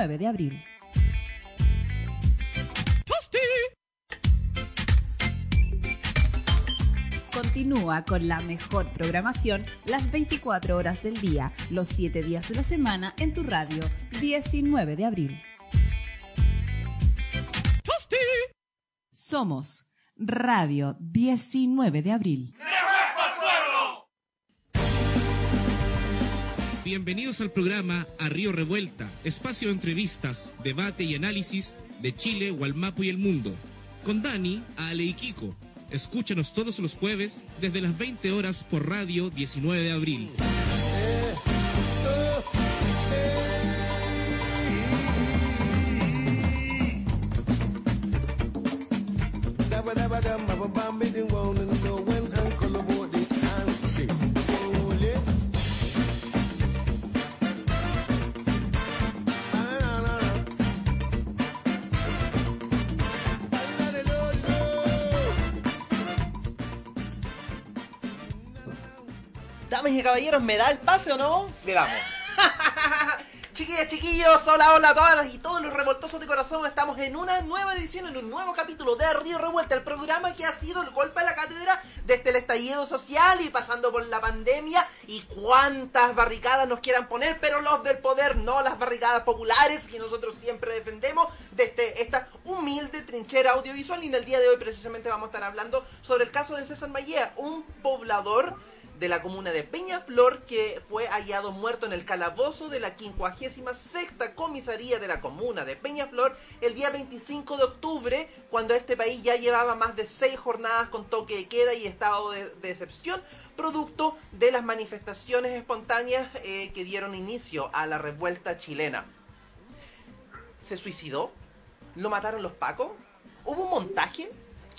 19 de abril. Continúa con la mejor programación las 24 horas del día, los 7 días de la semana en tu radio, 19 de abril. Somos Radio 19 de abril. Bienvenidos al programa A Río Revuelta, espacio de entrevistas, debate y análisis de Chile, Gualmapu y el mundo. Con Dani, Ale y Kiko. Escúchanos todos los jueves desde las 20 horas por Radio 19 de abril. Y caballeros, ¿me da el pase o no? Le damos. Chiquillas, chiquillos, hola, hola a todas y todos los revoltosos de corazón. Estamos en una nueva edición, en un nuevo capítulo de Río Revuelta, el programa que ha sido el golpe a la cátedra desde el estallido social y pasando por la pandemia y cuántas barricadas nos quieran poner, pero los del poder, no las barricadas populares que nosotros siempre defendemos desde esta humilde trinchera audiovisual. Y en el día de hoy precisamente vamos a estar hablando sobre el caso de César Mallea, un poblador de la comuna de Peñaflor que fue hallado muerto en el calabozo de la 56 comisaría de la comuna de Peñaflor el día 25 de octubre, cuando este país ya llevaba más de seis jornadas con toque de queda y estado de, de excepción, producto de las manifestaciones espontáneas eh, que dieron inicio a la revuelta chilena. ¿Se suicidó? ¿Lo mataron los pacos? ¿Hubo un montaje?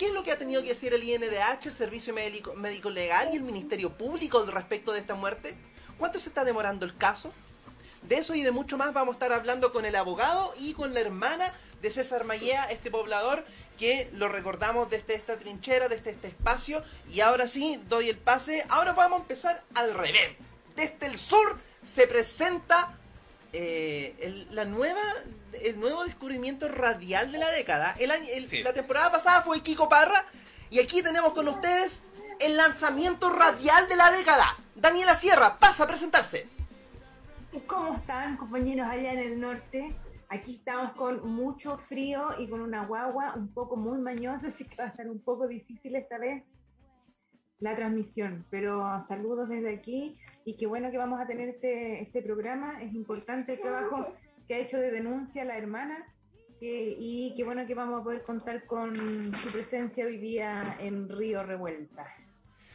¿Qué es lo que ha tenido que decir el INDH, el Servicio Médico, Legal y el Ministerio Público respecto de esta muerte? ¿Cuánto se está demorando el caso? De eso y de mucho más vamos a estar hablando con el abogado y con la hermana de César Mayea, este poblador que lo recordamos desde esta trinchera, desde este espacio. Y ahora sí, doy el pase. Ahora vamos a empezar al revés. Desde el sur se presenta eh, el, la nueva, el nuevo descubrimiento radial de la década. El año, el- Sí. La temporada pasada fue Kiko Parra y aquí tenemos con ustedes el lanzamiento radial de la década. Daniela Sierra, pasa a presentarse. ¿Cómo están compañeros allá en el norte? Aquí estamos con mucho frío y con una guagua un poco muy mañosa, así que va a estar un poco difícil esta vez la transmisión. Pero saludos desde aquí y qué bueno que vamos a tener este, este programa. Es importante el trabajo que ha hecho de denuncia la hermana que- y qué bueno que vamos a poder contar con su presencia hoy día en Río Revuelta.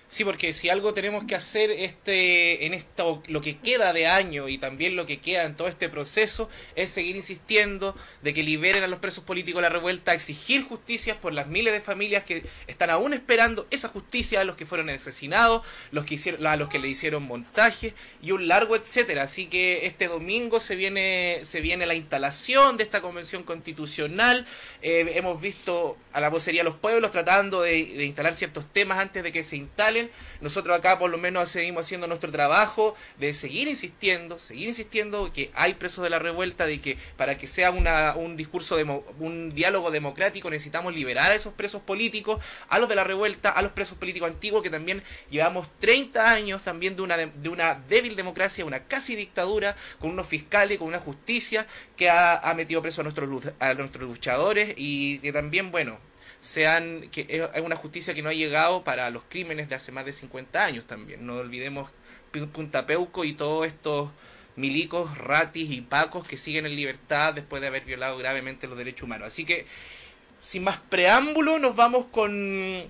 Sí, porque si algo tenemos que hacer este en esto lo que queda de año y también lo que queda en todo este proceso es seguir insistiendo de que liberen a los presos políticos de la revuelta, exigir justicia por las miles de familias que están aún esperando esa justicia a los que fueron asesinados, los que hicieron a los que le hicieron montaje y un largo etcétera. Así que este domingo se viene se viene la instalación de esta convención constitucional. Eh, hemos visto a la vocería de los pueblos tratando de, instalar ciertos temas antes de que se Nosotros acá por lo menos seguimos haciendo nuestro trabajo de seguir insistiendo, seguir insistiendo que hay presos de la revuelta, de que para que sea una, un discurso, un diálogo democrático necesitamos liberar a esos presos políticos, a los de la revuelta, a los presos políticos antiguos que también llevamos 30 años también de una, de, una débil democracia, una casi dictadura, con unos fiscales, con una justicia que ha, ha metido preso a nuestros, a nuestros luchadores y que también, bueno, sean que es una justicia que no ha llegado para los crímenes de hace más de 50 años también. No olvidemos Pu- Punta Peuco y todos estos milicos, ratis y pacos que siguen en libertad después de haber violado gravemente los derechos humanos. Así que, sin más preámbulo, nos vamos con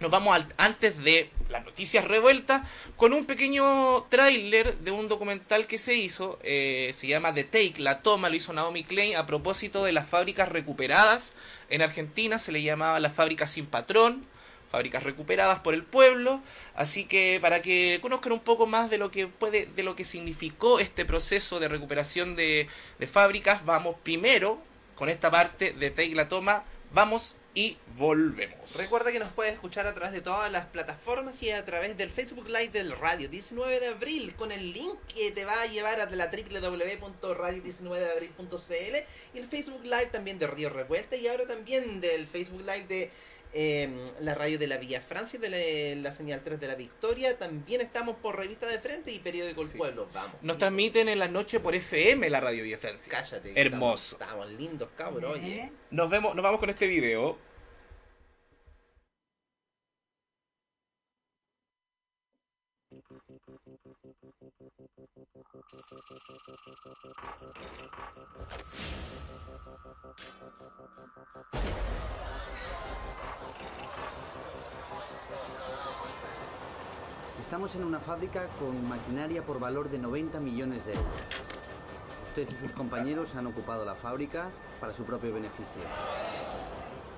nos vamos al- antes de las noticias revueltas con un pequeño tráiler de un documental que se hizo, eh, se llama The Take, la toma, lo hizo Naomi Klein a propósito de las fábricas recuperadas en Argentina, se le llamaba las fábricas sin patrón, fábricas recuperadas por el pueblo, así que para que conozcan un poco más de lo que puede, de lo que significó este proceso de recuperación de, de fábricas, vamos primero con esta parte de Take la toma Vamos y volvemos. Recuerda que nos puedes escuchar a través de todas las plataformas y a través del Facebook Live del Radio 19 de Abril con el link que te va a llevar a la www.radio19deabril.cl y el Facebook Live también de Río Revuelta y ahora también del Facebook Live de eh, la radio de la Villa Francia de la, la, señal 3 de la Victoria. También estamos por Revista de Frente y Periódico El Sí. Pueblo. Vamos. Nos transmiten en la noche por FM la radio Villa Francia. Cállate. Hermoso. Estamos, estamos lindos, cabrón. Oye. Nos vemos, nos vamos con este video. Estamos en una fábrica con maquinaria por valor de 90 millones de euros. Usted y sus compañeros han ocupado la fábrica para su propio beneficio.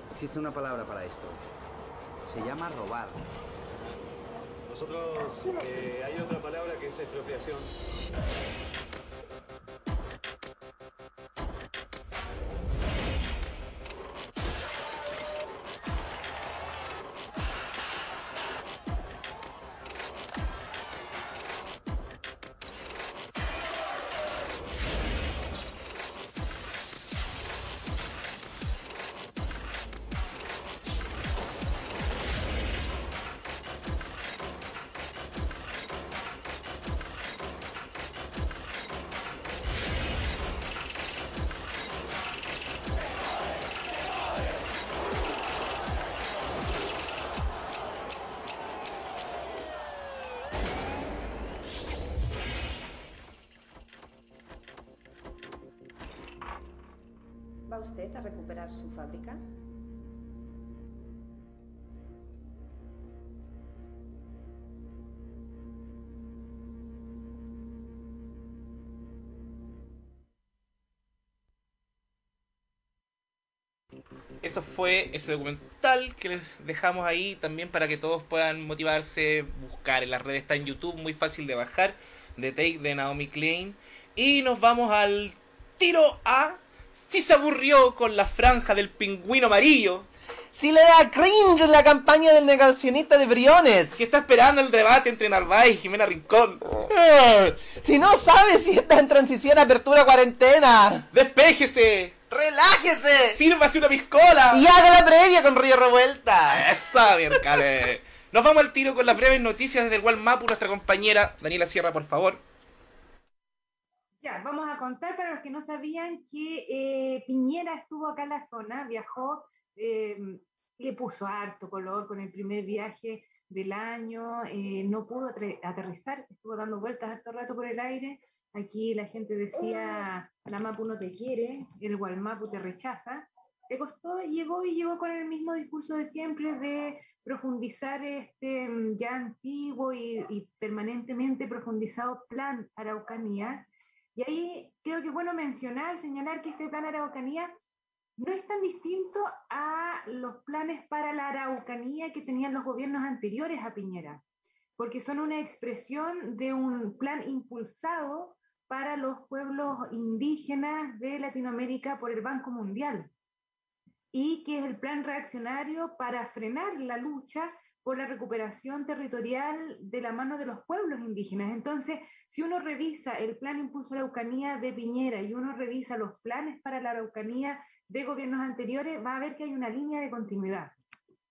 Existe una palabra para esto. Se llama robar. Nosotros, eh, hay otra palabra que es expropiación. A recuperar su fábrica? Eso fue ese documental que les dejamos ahí también para que todos puedan motivarse, buscar en las redes, está en YouTube, muy fácil de bajar, The Take de Naomi Klein. Y nos vamos al tiro A. Si se aburrió con la franja del pingüino amarillo, Si le da cringe la campaña del negacionista de Briones. si está esperando el debate entre Narváez y Jimena Rincón, Eh, Si no sabe si está en transición apertura cuarentena. despéjese, ¡Relájese! sírvase una piscola. Y haga la previa con Río Revuelta. Esa, miércoles. Nos vamos al tiro con las breves noticias desde el Walmapu, nuestra compañera Daniela Sierra, por favor. Ya, vamos a contar para los que no sabían que eh, Piñera estuvo acá en la zona, viajó, eh, le puso harto color con el primer viaje del año, eh, no pudo aterrizar, estuvo dando vueltas harto rato por el aire. Aquí la gente decía, la Mapu no te quiere, el Gualmapu te rechaza. Le costó, llegó y llegó con el mismo discurso de siempre de profundizar este mm, ya antiguo y, y permanentemente profundizado plan Araucanía. Y ahí creo que es bueno mencionar, señalar que este plan Araucanía no es tan distinto a los planes para la Araucanía que tenían los gobiernos anteriores a Piñera, porque son una expresión de un plan impulsado para los pueblos indígenas de Latinoamérica por el Banco Mundial y que es el plan reaccionario para frenar la lucha por la recuperación territorial de la mano de los pueblos indígenas. Entonces, si uno revisa el plan Impulso a la Araucanía de Piñera y uno revisa los planes para la Araucanía de gobiernos anteriores, va a ver que hay una línea de continuidad.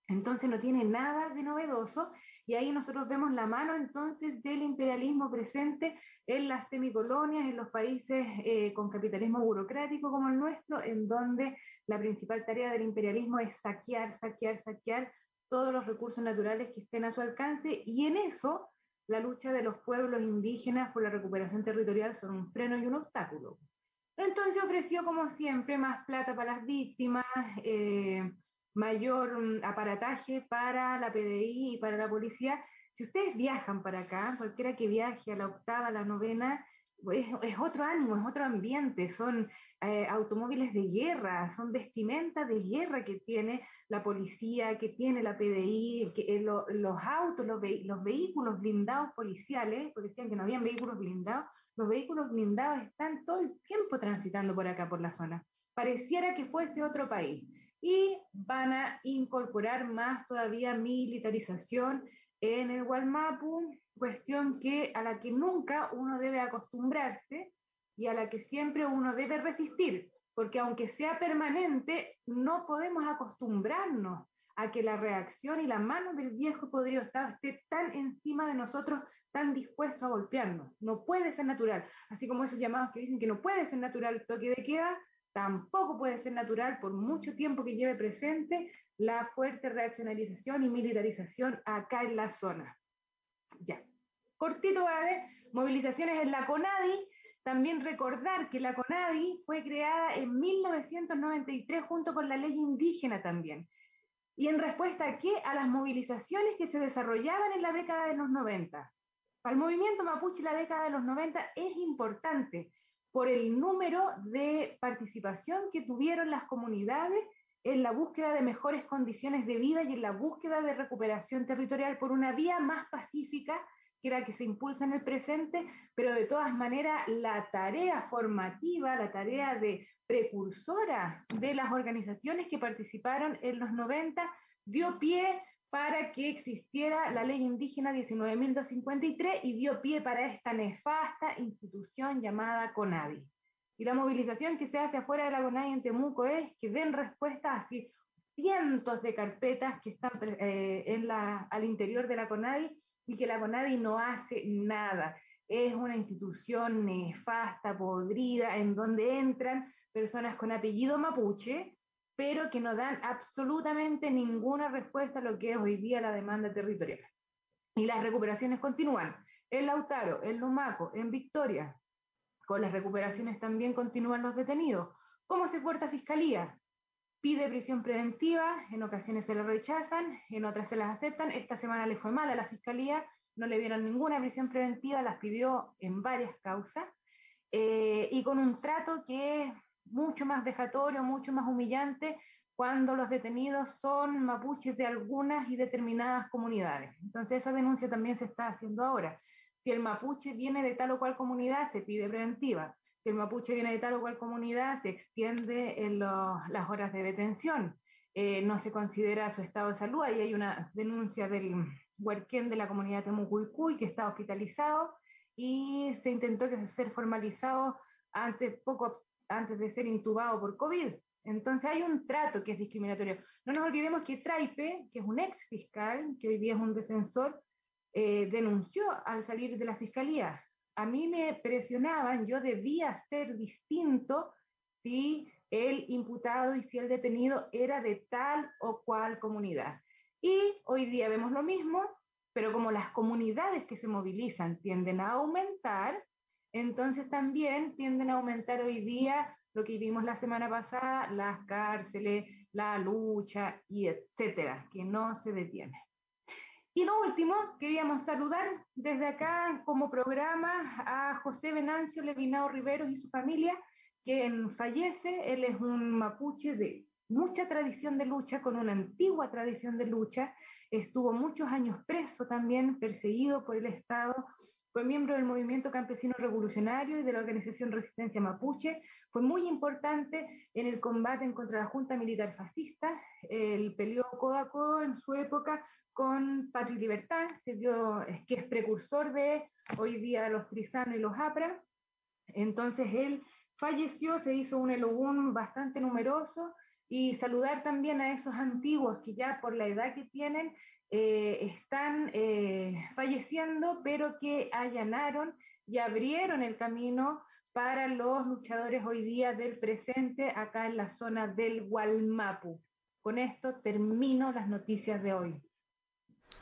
Entonces no tiene nada de novedoso y ahí nosotros vemos la mano entonces del imperialismo presente en las semicolonias, en los países eh, con capitalismo burocrático como el nuestro, en donde la principal tarea del imperialismo es saquear, saquear, saquear todos los recursos naturales que estén a su alcance y en eso la lucha de los pueblos indígenas por la recuperación territorial son un freno y un obstáculo. Entonces ofreció, como siempre, más plata para las víctimas, eh, mayor mm, aparataje para la PDI y para la policía. Si ustedes viajan para acá, cualquiera que viaje a la octava, la novena, es, es otro ánimo, es otro ambiente, son eh, automóviles de guerra, son vestimentas de guerra que tiene la policía, que tiene la PDI, que, eh, lo- los autos, los, vehi- los vehículos blindados policiales, porque decían que no habían vehículos blindados, los vehículos blindados están todo el tiempo transitando por acá, por la zona. Pareciera que fuese otro país. y van a incorporar más todavía militarización en el Gualmapu, cuestión que a la que nunca uno debe acostumbrarse y a la que siempre uno debe resistir, porque aunque sea permanente, no podemos acostumbrarnos a que la reacción y la mano del viejo podrido Estado esté tan encima de nosotros, tan dispuesto a golpearnos. No puede ser natural. Así como esos llamados que dicen que no puede ser natural el toque de queda, tampoco puede ser natural por mucho tiempo que lleve presente la fuerte reaccionalización y militarización acá en la zona. Ya. Cortito, ¿vale? Movilizaciones en la CONADI. También recordar que la CONADI fue creada en 1993 junto con la ley indígena también. ¿Y en respuesta a qué? A las movilizaciones que se desarrollaban en la década de los 90. Para el movimiento mapuche la década de los 90 es importante por el número de participación que tuvieron las comunidades en la búsqueda de mejores condiciones de vida y en la búsqueda de recuperación territorial por una vía más pacífica que era que se impulsa en el presente, pero de todas maneras la tarea formativa, la tarea de precursora de las organizaciones que participaron en los 90 dio pie para que existiera la ley indígena 19.253 y dio pie para esta nefasta institución llamada CONADI. Y la movilización que se hace afuera de la CONADI en Temuco es que den respuesta a cientos de carpetas que están eh, en la, al interior de la CONADI y que la CONADI no hace nada. Es una institución nefasta, podrida, en donde entran personas con apellido mapuche, pero que no dan absolutamente ninguna respuesta a lo que es hoy día la demanda territorial. Y las recuperaciones continúan. En Lautaro, en Lumaco, en Victoria, con las recuperaciones también continúan los detenidos. ¿Cómo se porta Fiscalía? Pide prisión preventiva, en ocasiones se la rechazan, en otras se las aceptan. Esta semana le fue mal a la Fiscalía, no le dieron ninguna prisión preventiva, las pidió en varias causas, eh, y con un trato que mucho más vejatorio, mucho más humillante cuando los detenidos son mapuches de algunas y determinadas comunidades. Entonces esa denuncia también se está haciendo ahora. Si el mapuche viene de tal o cual comunidad, se pide preventiva. Si el mapuche viene de tal o cual comunidad, se extiende en las horas de detención. Eh, no se considera su estado de salud. Ahí hay una denuncia del huerquén de la comunidad Temucuicuy que está hospitalizado y se intentó que ser formalizado antes, poco antes de ser intubado por COVID. Entonces hay un trato que es discriminatorio. No nos olvidemos que Traipe, que es un ex fiscal, que hoy día es un defensor, eh, denunció al salir de la fiscalía. A mí me presionaban, yo debía ser distinto si el imputado y si el detenido era de tal o cual comunidad. Y hoy día vemos lo mismo, pero como las comunidades que se movilizan tienden a aumentar, entonces también tienden a aumentar hoy día lo que vimos la semana pasada, las cárceles, la lucha y etcétera, que no se detiene. Y lo último, queríamos saludar desde acá como programa a José Venancio Levinao Riveros y su familia, quien fallece. Él es un mapuche de mucha tradición de lucha, con una antigua tradición de lucha. Estuvo muchos años preso también, perseguido por el Estado fue miembro del movimiento campesino revolucionario y de la organización Resistencia Mapuche. Fue muy importante en el combate contra la Junta Militar Fascista. Él peleó codo a codo en su época con Patria y Libertad, dio, que es precursor de hoy día los Trizano y los APRA. Entonces él falleció, se hizo un elogún bastante numeroso y saludar también a esos antiguos que ya por la edad que tienen eh, están eh, falleciendo, pero que allanaron y abrieron el camino para los luchadores hoy día del presente acá en la zona del Gualmapu. Con esto termino las noticias de hoy.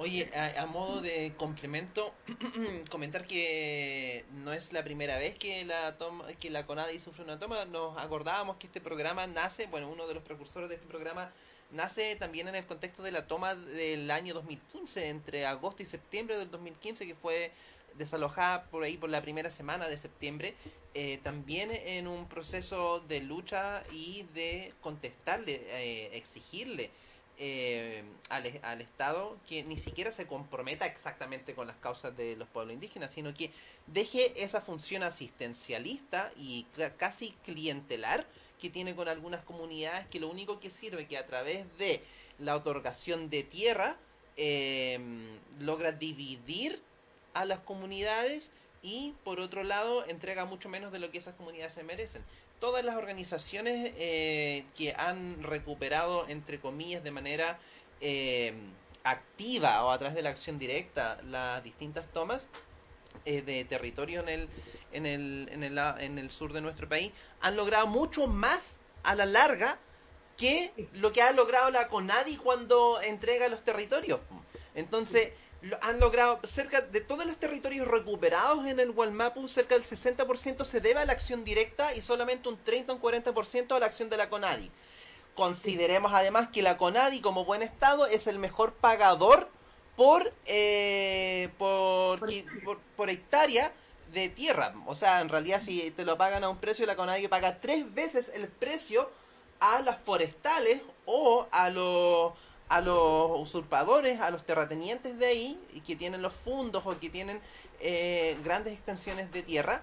Oye, a, modo de complemento, comentar que no es la primera vez que la toma, que la CONADI sufre una toma. Nos acordábamos que este programa nace, bueno, uno de los precursores de este programa nace también en el contexto de la toma del año 2015, entre agosto y septiembre del 2015, que fue desalojada por ahí por la primera semana de septiembre, eh, también en un proceso de lucha y de contestarle, eh, exigirle eh, al, al, Estado que ni siquiera se comprometa exactamente con las causas de los pueblos indígenas, sino que deje esa función asistencialista y casi clientelar que tiene con algunas comunidades que lo único que sirve que a través de la otorgación de tierra eh, logra dividir a las comunidades y por otro lado entrega mucho menos de lo que esas comunidades se merecen. Todas las organizaciones eh, que han recuperado, entre comillas, de manera eh, activa o a través de la acción directa las distintas tomas eh, de territorio en el, en, el, en, el, en el sur de nuestro país, han logrado mucho más a la larga que lo que ha logrado la CONADI cuando entrega los territorios. Entonces, han logrado cerca de todos los territorios recuperados en el Walmapu, cerca del 60% se debe a la acción directa y solamente un 30 o un 40% a la acción de la CONADI. Consideremos además que la CONADI como buen estado es el mejor pagador por, eh, por, Por por hectárea de tierra. O sea, en realidad si te lo pagan a un precio, la CONADI paga tres veces el precio a las forestales o a los a los usurpadores, a los terratenientes de ahí, y que tienen los fundos o que tienen eh, grandes extensiones de tierra,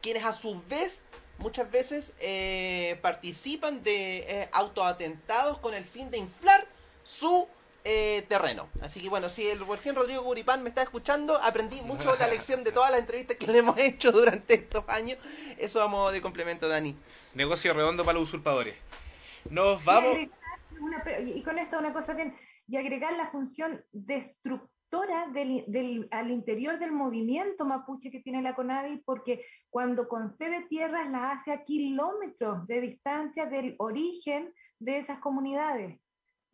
quienes a su vez muchas veces eh, participan de eh, autoatentados con el fin de inflar su eh, terreno. Así que bueno, si el Virgen Rodrigo Guripán me está escuchando, aprendí mucho la lección de todas las entrevistas que le hemos hecho durante estos años. Eso vamos de complemento, Dani. Negocio redondo para los usurpadores. Nos vamos. Y con esto una cosa bien, y agregar la función destructora del, del- al interior del movimiento mapuche que tiene la CONADI, porque cuando concede tierras las hace a kilómetros de distancia del origen de esas comunidades.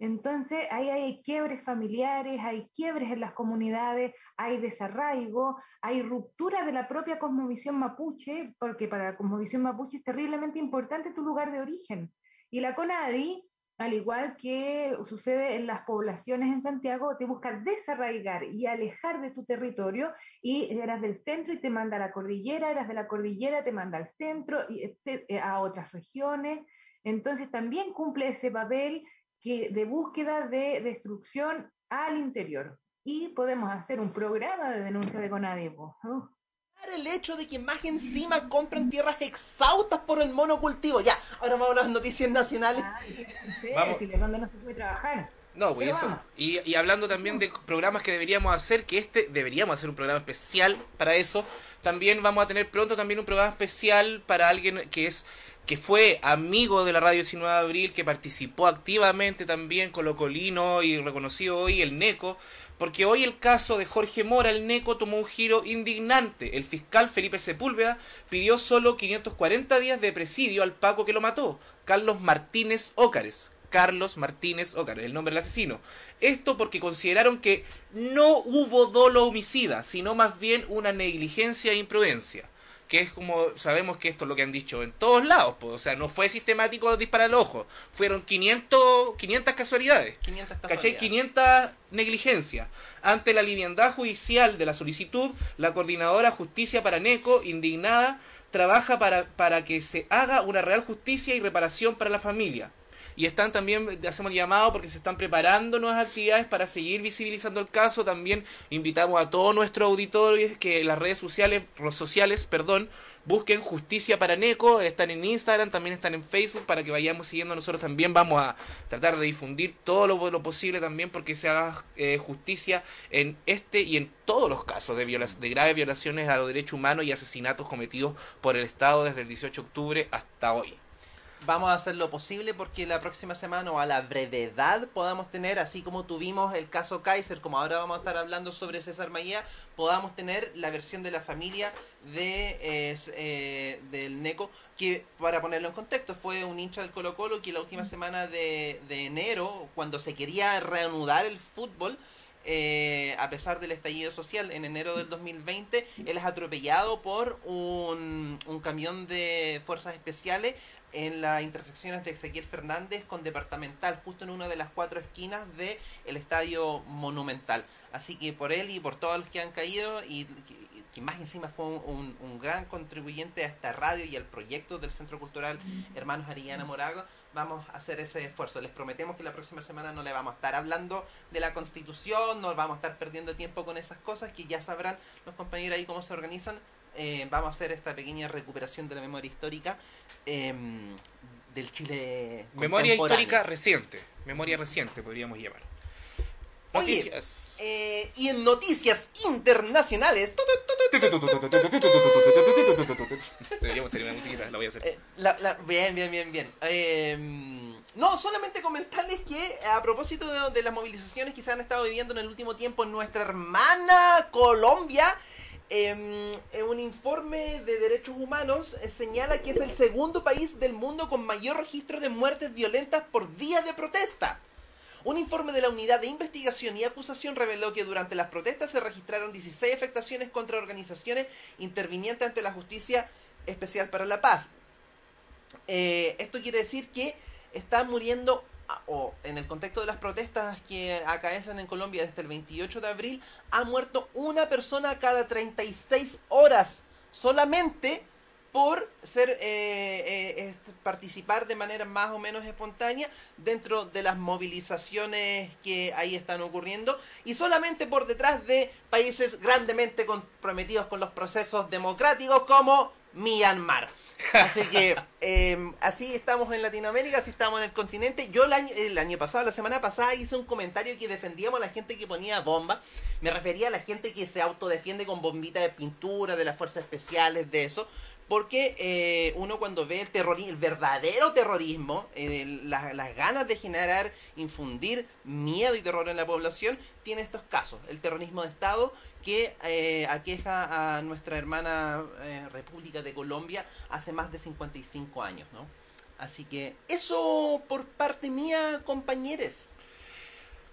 Entonces, ahí hay quiebres familiares, hay quiebres en las comunidades, hay desarraigo, hay ruptura de la propia cosmovisión mapuche, porque para la cosmovisión mapuche es terriblemente importante tu lugar de origen. Y la CONADI, al igual que sucede en las poblaciones en Santiago, te busca desarraigar y alejar de tu territorio y eras del centro y te manda a la cordillera, eras de la cordillera, te manda al centro y eh, a otras regiones. Entonces también cumple ese papel que, de búsqueda de destrucción al interior. Y podemos hacer un programa de denuncia de CONADI. po. El hecho de que más encima compran tierras exhaustas por el monocultivo. Ya, ahora vamos a las noticias nacionales. Serio, Vamos. si donde no se puede trabajar. No, pues eso. Y, y hablando también de programas que deberíamos hacer, que este deberíamos hacer un programa especial para eso. También vamos a tener pronto también un programa especial para alguien que es que fue amigo de la radio 19 de abril, que participó activamente también con lo colino y reconocido hoy el NECO, porque hoy el caso de Jorge Mora, el NECO, tomó un giro indignante. El fiscal Felipe Sepúlveda pidió solo 540 días de presidio al Paco que lo mató, Carlos Martínez Ócares. Carlos Martínez Ócares, el nombre del asesino. Esto porque consideraron que no hubo dolo homicida, sino más bien una negligencia e imprudencia. Que es como sabemos que esto es lo que han dicho en todos lados, pues, o sea, no fue sistemático disparar al ojo, fueron 500, 500 casualidades. 500 ¿Cachai? casualidades. 500 negligencias. Ante la liviandad judicial de la solicitud, la coordinadora Justicia para NECO, indignada, trabaja para, para que se haga una real justicia y reparación para la familia. Y están también, hacemos llamado porque se están preparando nuevas actividades para seguir visibilizando el caso. También invitamos a todos nuestros auditores que las redes sociales, sociales perdón, busquen Justicia para Neco. Están en Instagram, también están en Facebook para que vayamos siguiendo. Nosotros también vamos a tratar de difundir todo lo, lo posible también porque se haga eh, justicia en este y en todos los casos de, viola- de graves violaciones a los derechos humanos y asesinatos cometidos por el Estado desde el 18 de octubre hasta hoy. Vamos a hacer lo posible porque la próxima semana o a la brevedad podamos tener, así como tuvimos el caso Kaiser, como ahora vamos a estar hablando sobre César Maía, podamos tener la versión de la familia de eh, eh, del NECO, que para ponerlo en contexto fue un hincha del Colo Colo que la última semana de enero, cuando se quería reanudar el fútbol, eh, a pesar del estallido social en enero del 2020, él es atropellado por un, un camión de fuerzas especiales en las intersecciones de Ezequiel Fernández con Departamental, justo en una de las cuatro esquinas del el Estadio Monumental. Así que por él y por todos los que han caído, y que- más encima fue un, gran contribuyente a esta radio y al proyecto del Centro Cultural Hermanos Arillana Morago, vamos a hacer ese esfuerzo. Les prometemos que la próxima semana no le vamos a estar hablando de la Constitución, no vamos a estar perdiendo tiempo con esas cosas que ya sabrán los compañeros ahí cómo se organizan. Eh, vamos a hacer esta pequeña recuperación de la memoria histórica. em, del Chile. Memoria histórica reciente. Memoria reciente, podríamos llamar. Oye, Noticias. eh, y en noticias internacionales. Deberíamos tener una musiquita, la voy a hacer. Eh, bien, bien, bien, bien. Eh, no, solamente comentarles que a propósito de, las movilizaciones que se han estado viviendo en el último tiempo en nuestra hermana Colombia, eh, un informe de derechos humanos eh, señala que es el segundo país del mundo con mayor registro de muertes violentas por días de protesta. Un informe de la Unidad de Investigación y Acusación reveló que durante las protestas se registraron 16 afectaciones contra organizaciones intervinientes ante la Justicia Especial para la Paz. Eh, esto quiere decir que están muriendo, ah, o en el contexto de las protestas que acaecen en Colombia desde el 28 de abril, ha muerto una persona cada 36 horas solamente por ser eh, eh, participar de manera más o menos espontánea dentro de las movilizaciones que ahí están ocurriendo y solamente por detrás de países grandemente comprometidos con los procesos democráticos como Myanmar. Así que eh, así estamos en Latinoamérica, así estamos en el continente. Yo el año, el año pasado, la semana pasada, hice un comentario que defendíamos a la gente que ponía bomba. Me refería a la gente que se autodefiende con bombita de pintura, de las fuerzas especiales, de eso. Porque eh, uno cuando ve el terrorismo, el verdadero terrorismo, eh, la- las ganas de generar, infundir miedo y terror en la población, tiene estos casos. El terrorismo de Estado que eh, aqueja a nuestra hermana República de Colombia hace más de 55 años, ¿no? Así que eso por parte mía, compañeros.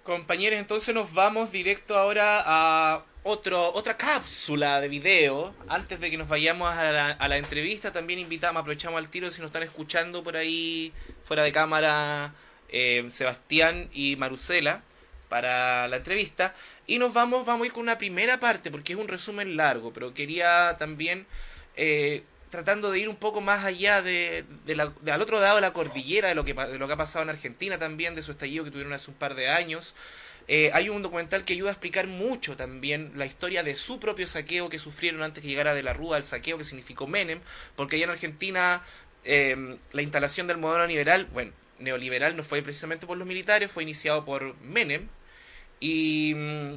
Compañeros, entonces nos vamos directo ahora a otro, otra cápsula de video. Antes de que nos vayamos a la, a la entrevista, también invitamos, aprovechamos al tiro si nos están escuchando por ahí fuera de cámara eh, Sebastián y Marusela para la entrevista. Y nos vamos, vamos a ir con una primera parte porque es un resumen largo, pero quería también eh, tratando de ir un poco más allá de, de la- de al otro lado de la cordillera, de lo, que, de lo que ha pasado en Argentina también, de su estallido que tuvieron hace un par de años. Eh, hay un documental que ayuda a explicar mucho también la historia de su propio saqueo que sufrieron antes que llegara de la Rúa al saqueo que significó Menem, porque allá en Argentina eh, la instalación del modelo neoliberal, bueno, neoliberal no fue precisamente por los militares, fue iniciado por Menem y mm,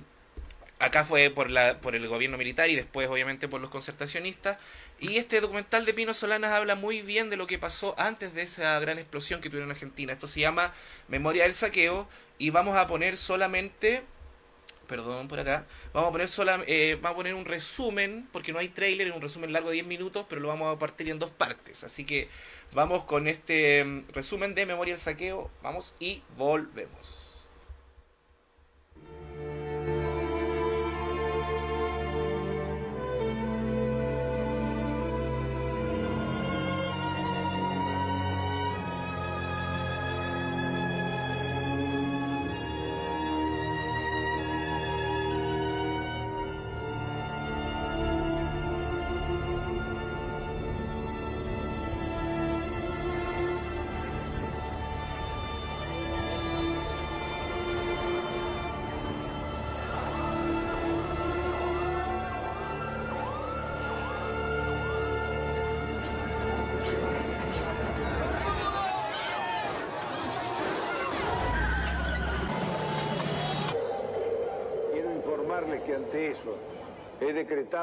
acá fue por por el gobierno militar y después obviamente por los concertacionistas y este documental de Pino Solanas habla muy bien de lo que pasó antes de esa gran explosión que tuvieron en Argentina. Esto se llama Memoria del Saqueo y vamos a poner solamente perdón por acá vamos a poner sola, eh, vamos a poner un resumen porque no hay trailer es un resumen largo de 10 minutos pero lo vamos a partir en dos partes. Así que vamos con este mm, resumen de Memoria del Saqueo. Vamos y volvemos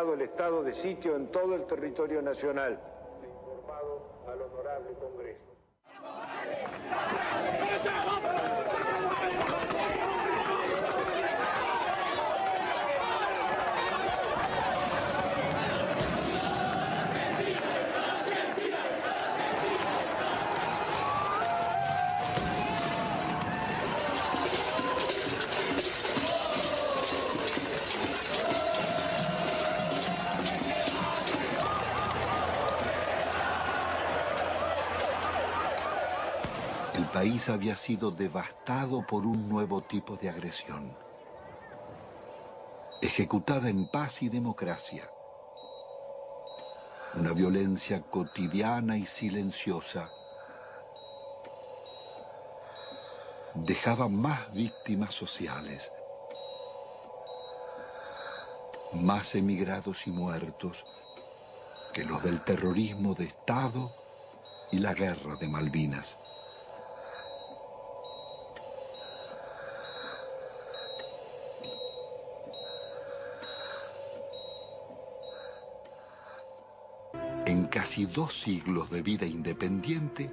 el estado de sitio en todo el territorio nacional. Había sido devastado por un nuevo tipo de agresión, ejecutada en paz y democracia. Una violencia cotidiana y silenciosa dejaba más víctimas sociales, más emigrados y muertos que los del terrorismo de Estado y la guerra de Malvinas. En casi dos siglos de vida independiente,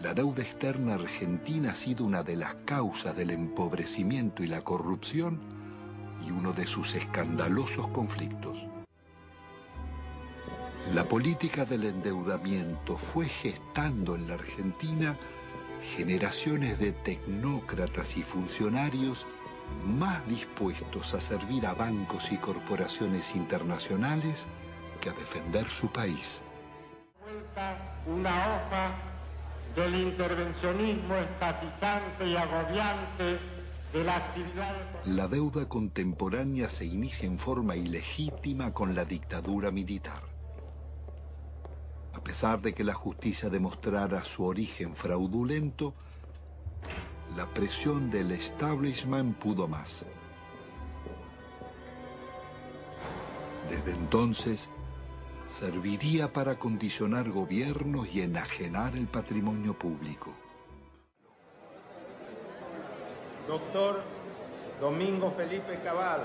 la deuda externa argentina ha sido una de las causas del empobrecimiento y la corrupción y uno de sus escandalosos conflictos. La política del endeudamiento fue gestando en la Argentina generaciones de tecnócratas y funcionarios más dispuestos a servir a bancos y corporaciones internacionales que a defender su país. Una hoja del intervencionismo estatizante y agobiante de la actividad... La deuda contemporánea se inicia en forma ilegítima con la dictadura militar. A pesar de que la justicia demostrara su origen fraudulento, la presión del establishment pudo más. Desde entonces, serviría para condicionar gobiernos y enajenar el patrimonio público. Doctor Domingo Felipe Cabal.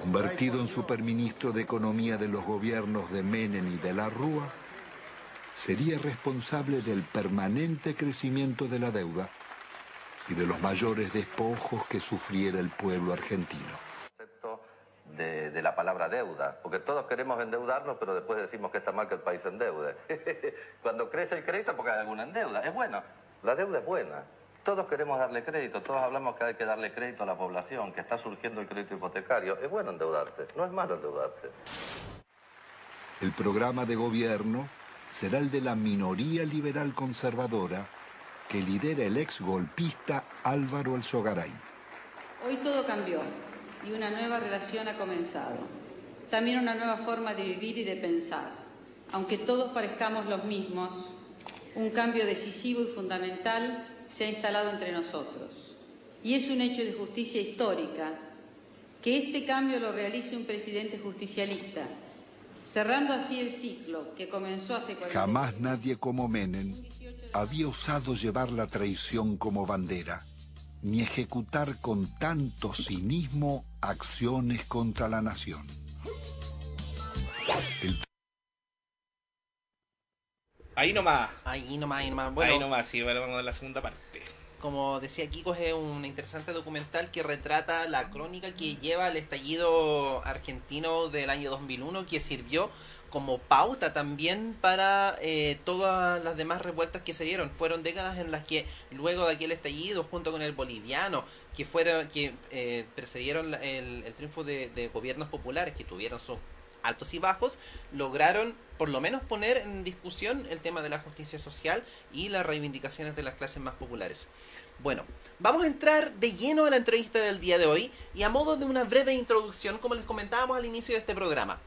Convertido en superministro de Economía de los gobiernos de Menem y de la Rúa, sería responsable del permanente crecimiento de la deuda y de los mayores despojos que sufriera el pueblo argentino. De, de, la palabra deuda, porque todos queremos endeudarnos, pero después decimos que está mal que el país endeude. Cuando crece el crédito, porque hay alguna deuda. Es bueno, la deuda es buena. Todos queremos darle crédito, todos hablamos que hay que darle crédito a la población, que está surgiendo el crédito hipotecario. Es bueno endeudarse, no es malo endeudarse. El programa de gobierno será el de la minoría liberal conservadora que lidera el ex golpista Álvaro Alzogaray. Hoy todo cambió y una nueva relación ha comenzado. También una nueva forma de vivir y de pensar. Aunque todos parezcamos los mismos, un cambio decisivo y fundamental se ha instalado entre nosotros. Y es un hecho de justicia histórica que este cambio lo realice un presidente justicialista, cerrando así el ciclo que comenzó hace 40 Jamás nadie como Menem había osado llevar la traición como bandera, ni ejecutar con tanto cinismo acciones contra la nación. El... Ahí nomás. Ahí nomás, ahí nomás. Bueno, Ahí nomás, sí, bueno, vamos a la segunda parte. como decía Kiko, es un interesante documental que retrata la crónica que lleva al estallido argentino del año 2001, que sirvió como pauta también para eh, todas las demás revueltas que se dieron. Fueron décadas en las que luego de aquel estallido, junto con el boliviano, que fueron que eh, precedieron el triunfo de, de gobiernos populares que tuvieron sus altos y bajos, lograron por lo menos poner en discusión el tema de la justicia social y las reivindicaciones de las clases más populares. Bueno, vamos a entrar de lleno a la entrevista del día de hoy y a modo de una breve introducción, como les comentábamos al inicio de este programa.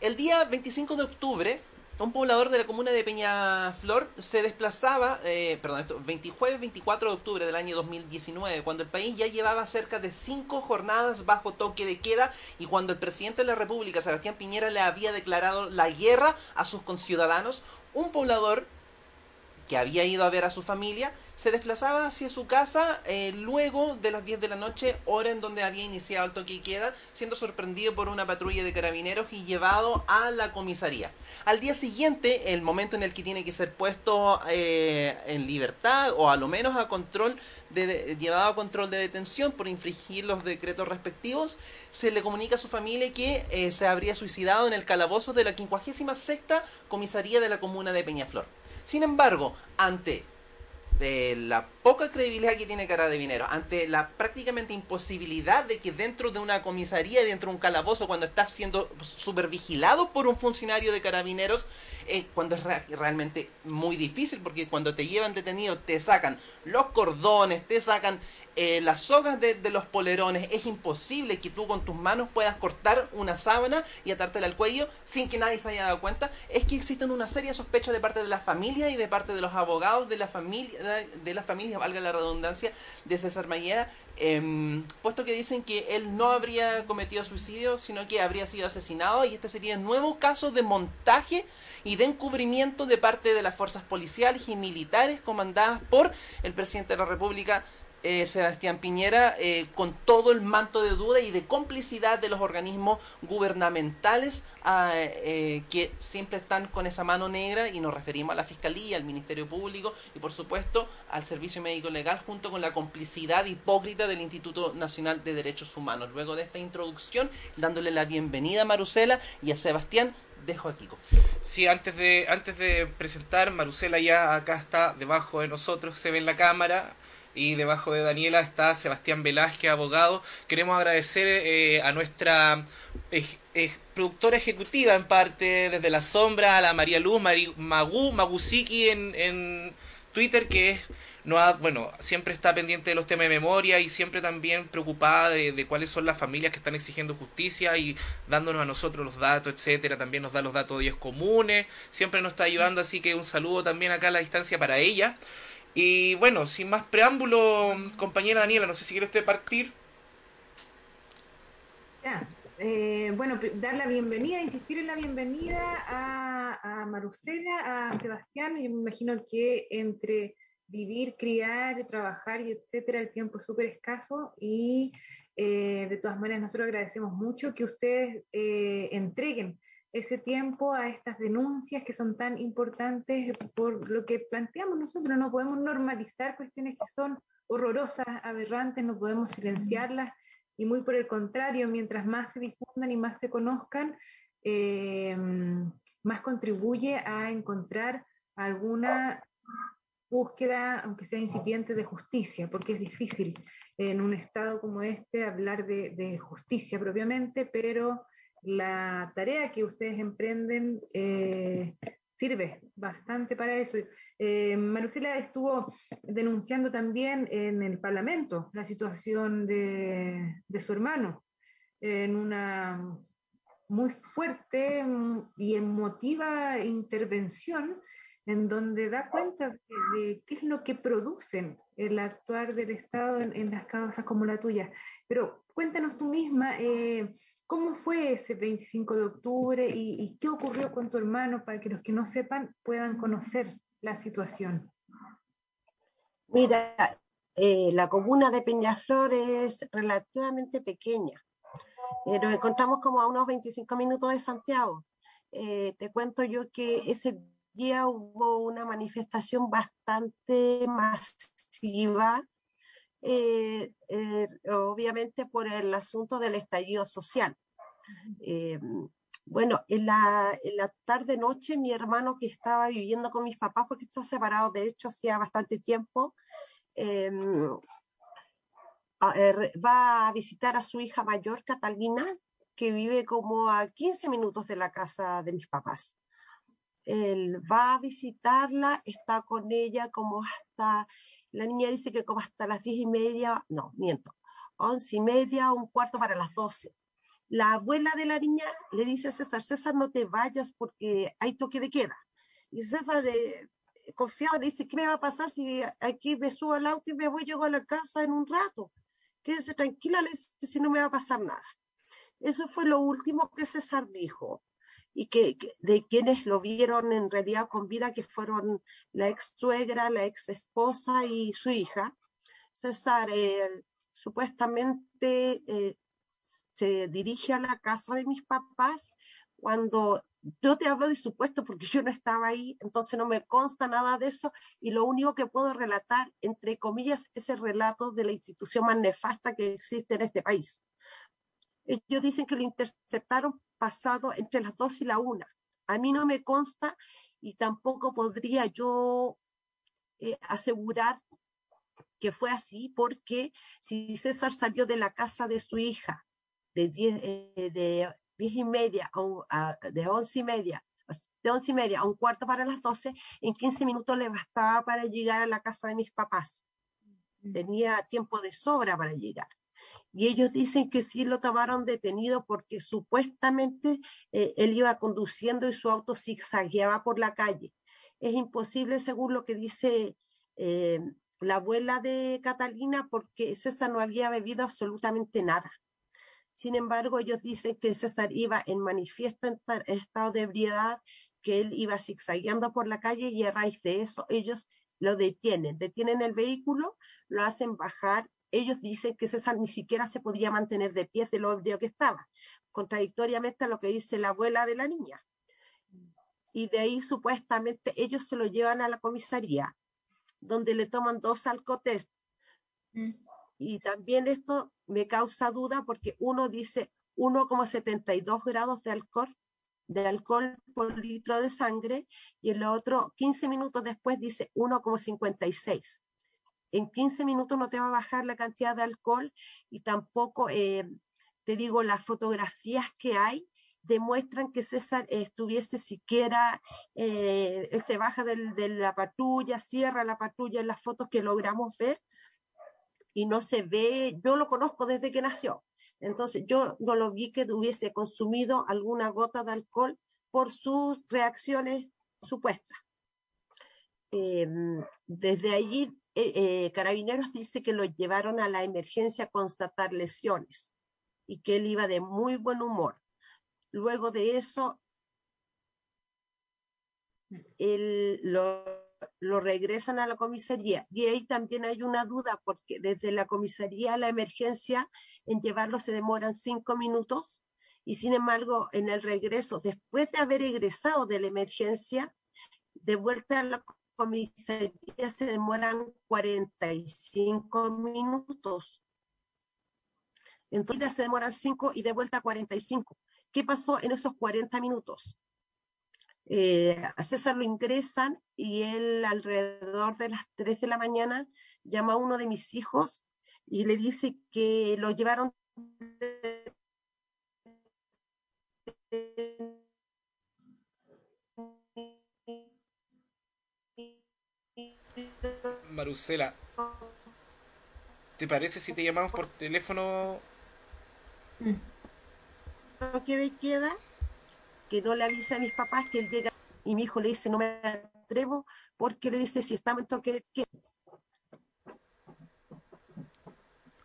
El día 25 de octubre, un poblador de la comuna de Peñaflor se desplazaba, eh, perdón, esto, 20 jueves 24 de octubre del año 2019, cuando el país ya llevaba cerca de cinco jornadas bajo toque de queda y cuando el presidente de la República, Sebastián Piñera, le había declarado la guerra a sus conciudadanos, un poblador que había ido a ver a su familia, se desplazaba hacia su casa eh, luego de las 10 de la noche, hora en donde había iniciado el toque y queda, siendo sorprendido por una patrulla de carabineros y llevado a la comisaría. Al día siguiente, el momento en el que tiene que ser puesto eh, en libertad o a lo menos a control de, de- llevado a control de detención por infringir los decretos respectivos, se le comunica a su familia que eh, se habría suicidado en el calabozo de la 56 comisaría de la comuna de Peñaflor. Sin embargo, ante eh, la poca credibilidad que tiene Carabineros, ante la prácticamente imposibilidad de que dentro de una comisaría, dentro de un calabozo, cuando estás siendo supervigilado por un funcionario de Carabineros, eh, cuando es re- realmente muy difícil, porque cuando te llevan detenido te sacan los cordones, te sacan eh, las sogas de, los polerones. Es imposible que tú con tus manos puedas cortar una sábana y atártela al cuello sin que nadie se haya dado cuenta. Es que existen una seria sospecha de parte de la familia y de parte de los abogados de la familia, de la familia, valga la redundancia, de César Mayera, em, puesto que dicen que él no habría cometido suicidio, sino que habría sido asesinado y este sería un nuevo caso de montaje y de encubrimiento de parte de las fuerzas policiales y militares comandadas por el presidente de la República, eh, Sebastián Piñera eh, con todo el manto de duda y de complicidad de los organismos gubernamentales ah, eh, que siempre están con esa mano negra y nos referimos a la Fiscalía, al Ministerio Público y por supuesto al Servicio Médico Legal junto con la complicidad hipócrita del Instituto Nacional de Derechos Humanos. Luego de esta introducción, dándole la bienvenida a Marusela y a Sebastián, dejo a Kiko. Sí, antes de, antes de presentar, Marusela ya acá está debajo de nosotros, se ve en la cámara y debajo de Daniela está Sebastián Velázquez, abogado. Queremos agradecer eh, a nuestra productora ejecutiva en parte, desde la sombra, a la María Luz, Magu, Magusiki en, en Twitter, que es no ha, bueno, siempre está pendiente de los temas de memoria y siempre también preocupada de, de, cuáles son las familias que están exigiendo justicia y dándonos a nosotros los datos, etcétera. También nos da los datos de ellos comunes, siempre nos está ayudando, así que un saludo también acá a la distancia para ella. Y bueno, sin más preámbulo, compañera Daniela, no sé si quiere usted partir. Ya, eh, bueno, dar la bienvenida, insistir en la bienvenida a, a Marusela, a Sebastián. Yo me imagino que entre vivir, criar, trabajar y etcétera, el tiempo es súper escaso y eh, de todas maneras nosotros agradecemos mucho que ustedes eh, entreguen ese tiempo a estas denuncias que son tan importantes por lo que planteamos nosotros. No podemos normalizar cuestiones que son horrorosas, aberrantes, no podemos silenciarlas y muy por el contrario, mientras más se difundan y más se conozcan, eh, más contribuye a encontrar alguna búsqueda, aunque sea incipiente, de justicia, porque es difícil en un estado como este hablar de, de justicia propiamente, pero la tarea que ustedes emprenden eh, sirve bastante para eso. Eh, estuvo denunciando también en el Parlamento la situación de, de su hermano en una muy fuerte y emotiva intervención en donde da cuenta de, qué es lo que producen el actuar del Estado en, las causas como la tuya. Pero cuéntanos tú misma, eh, ¿Cómo fue ese 25 de octubre y, qué ocurrió con tu hermano para que los que no sepan puedan conocer la situación? Mira, eh, la comuna de Peñaflor es relativamente pequeña. Eh, nos encontramos como a unos 25 minutos de Santiago. Eh, te cuento yo que ese día hubo una manifestación bastante masiva eh, eh, obviamente por el asunto del estallido social. Eh, bueno, en la, en la tarde-noche mi hermano que estaba viviendo con mis papás, porque está separado de hecho hacía bastante tiempo, em, va a visitar a su hija mayor, Catalina, que vive como a 15 minutos de la casa de mis papás. Él va a visitarla, está con ella como hasta la niña dice que como hasta las diez y media, no, miento, once y media, un cuarto para las doce. La abuela de la niña le dice a César, César, no te vayas porque hay toque de queda. Y César, eh, confiado, le dice, ¿qué me va a pasar si aquí me subo al auto y me voy, llego a la casa en un rato? Quédese tranquila, le dice, si no me va a pasar nada. Eso fue lo último que César dijo y que, de quienes lo vieron en realidad con vida, que fueron la ex suegra, la ex esposa y su hija. César eh, supuestamente eh, se dirige a la casa de mis papás cuando yo te hablo de supuesto porque yo no estaba ahí, entonces no me consta nada de eso y lo único que puedo relatar, entre comillas, es el relato de la institución más nefasta que existe en este país. Ellos dicen que lo interceptaron pasado entre las dos y la una. A mí no me consta y tampoco podría yo eh, asegurar que fue así, porque si César salió de la casa de su hija de diez, eh, de diez y media a, de once y media, de once y media a un cuarto para las doce, en 15 minutos le bastaba para llegar a la casa de mis papás. tenía tiempo de sobra para llegar. Y ellos dicen que sí lo tomaron detenido porque supuestamente eh, él iba conduciendo y su auto zigzagueaba por la calle. Es imposible, según lo que dice eh, la abuela de Catalina, porque César no había bebido absolutamente nada. Sin embargo, ellos dicen que César iba en manifiesto estado de ebriedad, que él iba zigzagueando por la calle y a raíz de eso ellos lo detienen, detienen el vehículo, lo hacen bajar. Ellos dicen que César ni siquiera se podía mantener de pie de lo ebrio que estaba, contradictoriamente a lo que dice la abuela de la niña. Y de ahí supuestamente ellos se lo llevan a la comisaría, donde le toman dos alcotest. Mm. Y también esto me causa duda porque uno dice 1,72 grados de alcohol, de alcohol por litro de sangre y el otro 15 minutos después dice 1,56. En 15 minutos no te va a bajar la cantidad de alcohol y tampoco, eh, te digo, las fotografías que hay demuestran que César estuviese siquiera, eh, se baja de la patrulla, cierra la patrulla en las fotos que logramos ver y no se ve, yo lo conozco desde que nació, entonces yo no lo vi que hubiese consumido alguna gota de alcohol por sus reacciones supuestas. Em, desde allí, eh, eh, Carabineros dice que lo llevaron a la emergencia a constatar lesiones y que él iba de muy buen humor. Luego de eso, él lo regresan a la comisaría. Y ahí también hay una duda porque desde la comisaría a la emergencia en llevarlo se demoran cinco minutos y sin embargo en el regreso, después de haber egresado de la emergencia, de vuelta a la comisaría se demoran 45 minutos. Entonces se demoran cinco y de vuelta 45. ¿Qué pasó en esos 40 minutos? Eh, a César lo ingresan y él alrededor de las 3 de la mañana llama a uno de mis hijos y le dice que lo llevaron Marusela, ¿te parece si te llamamos por teléfono? ¿Qué queda? que no le avisa a mis papás que él llega y mi hijo le dice no me atrevo porque le dice si estamos en toque que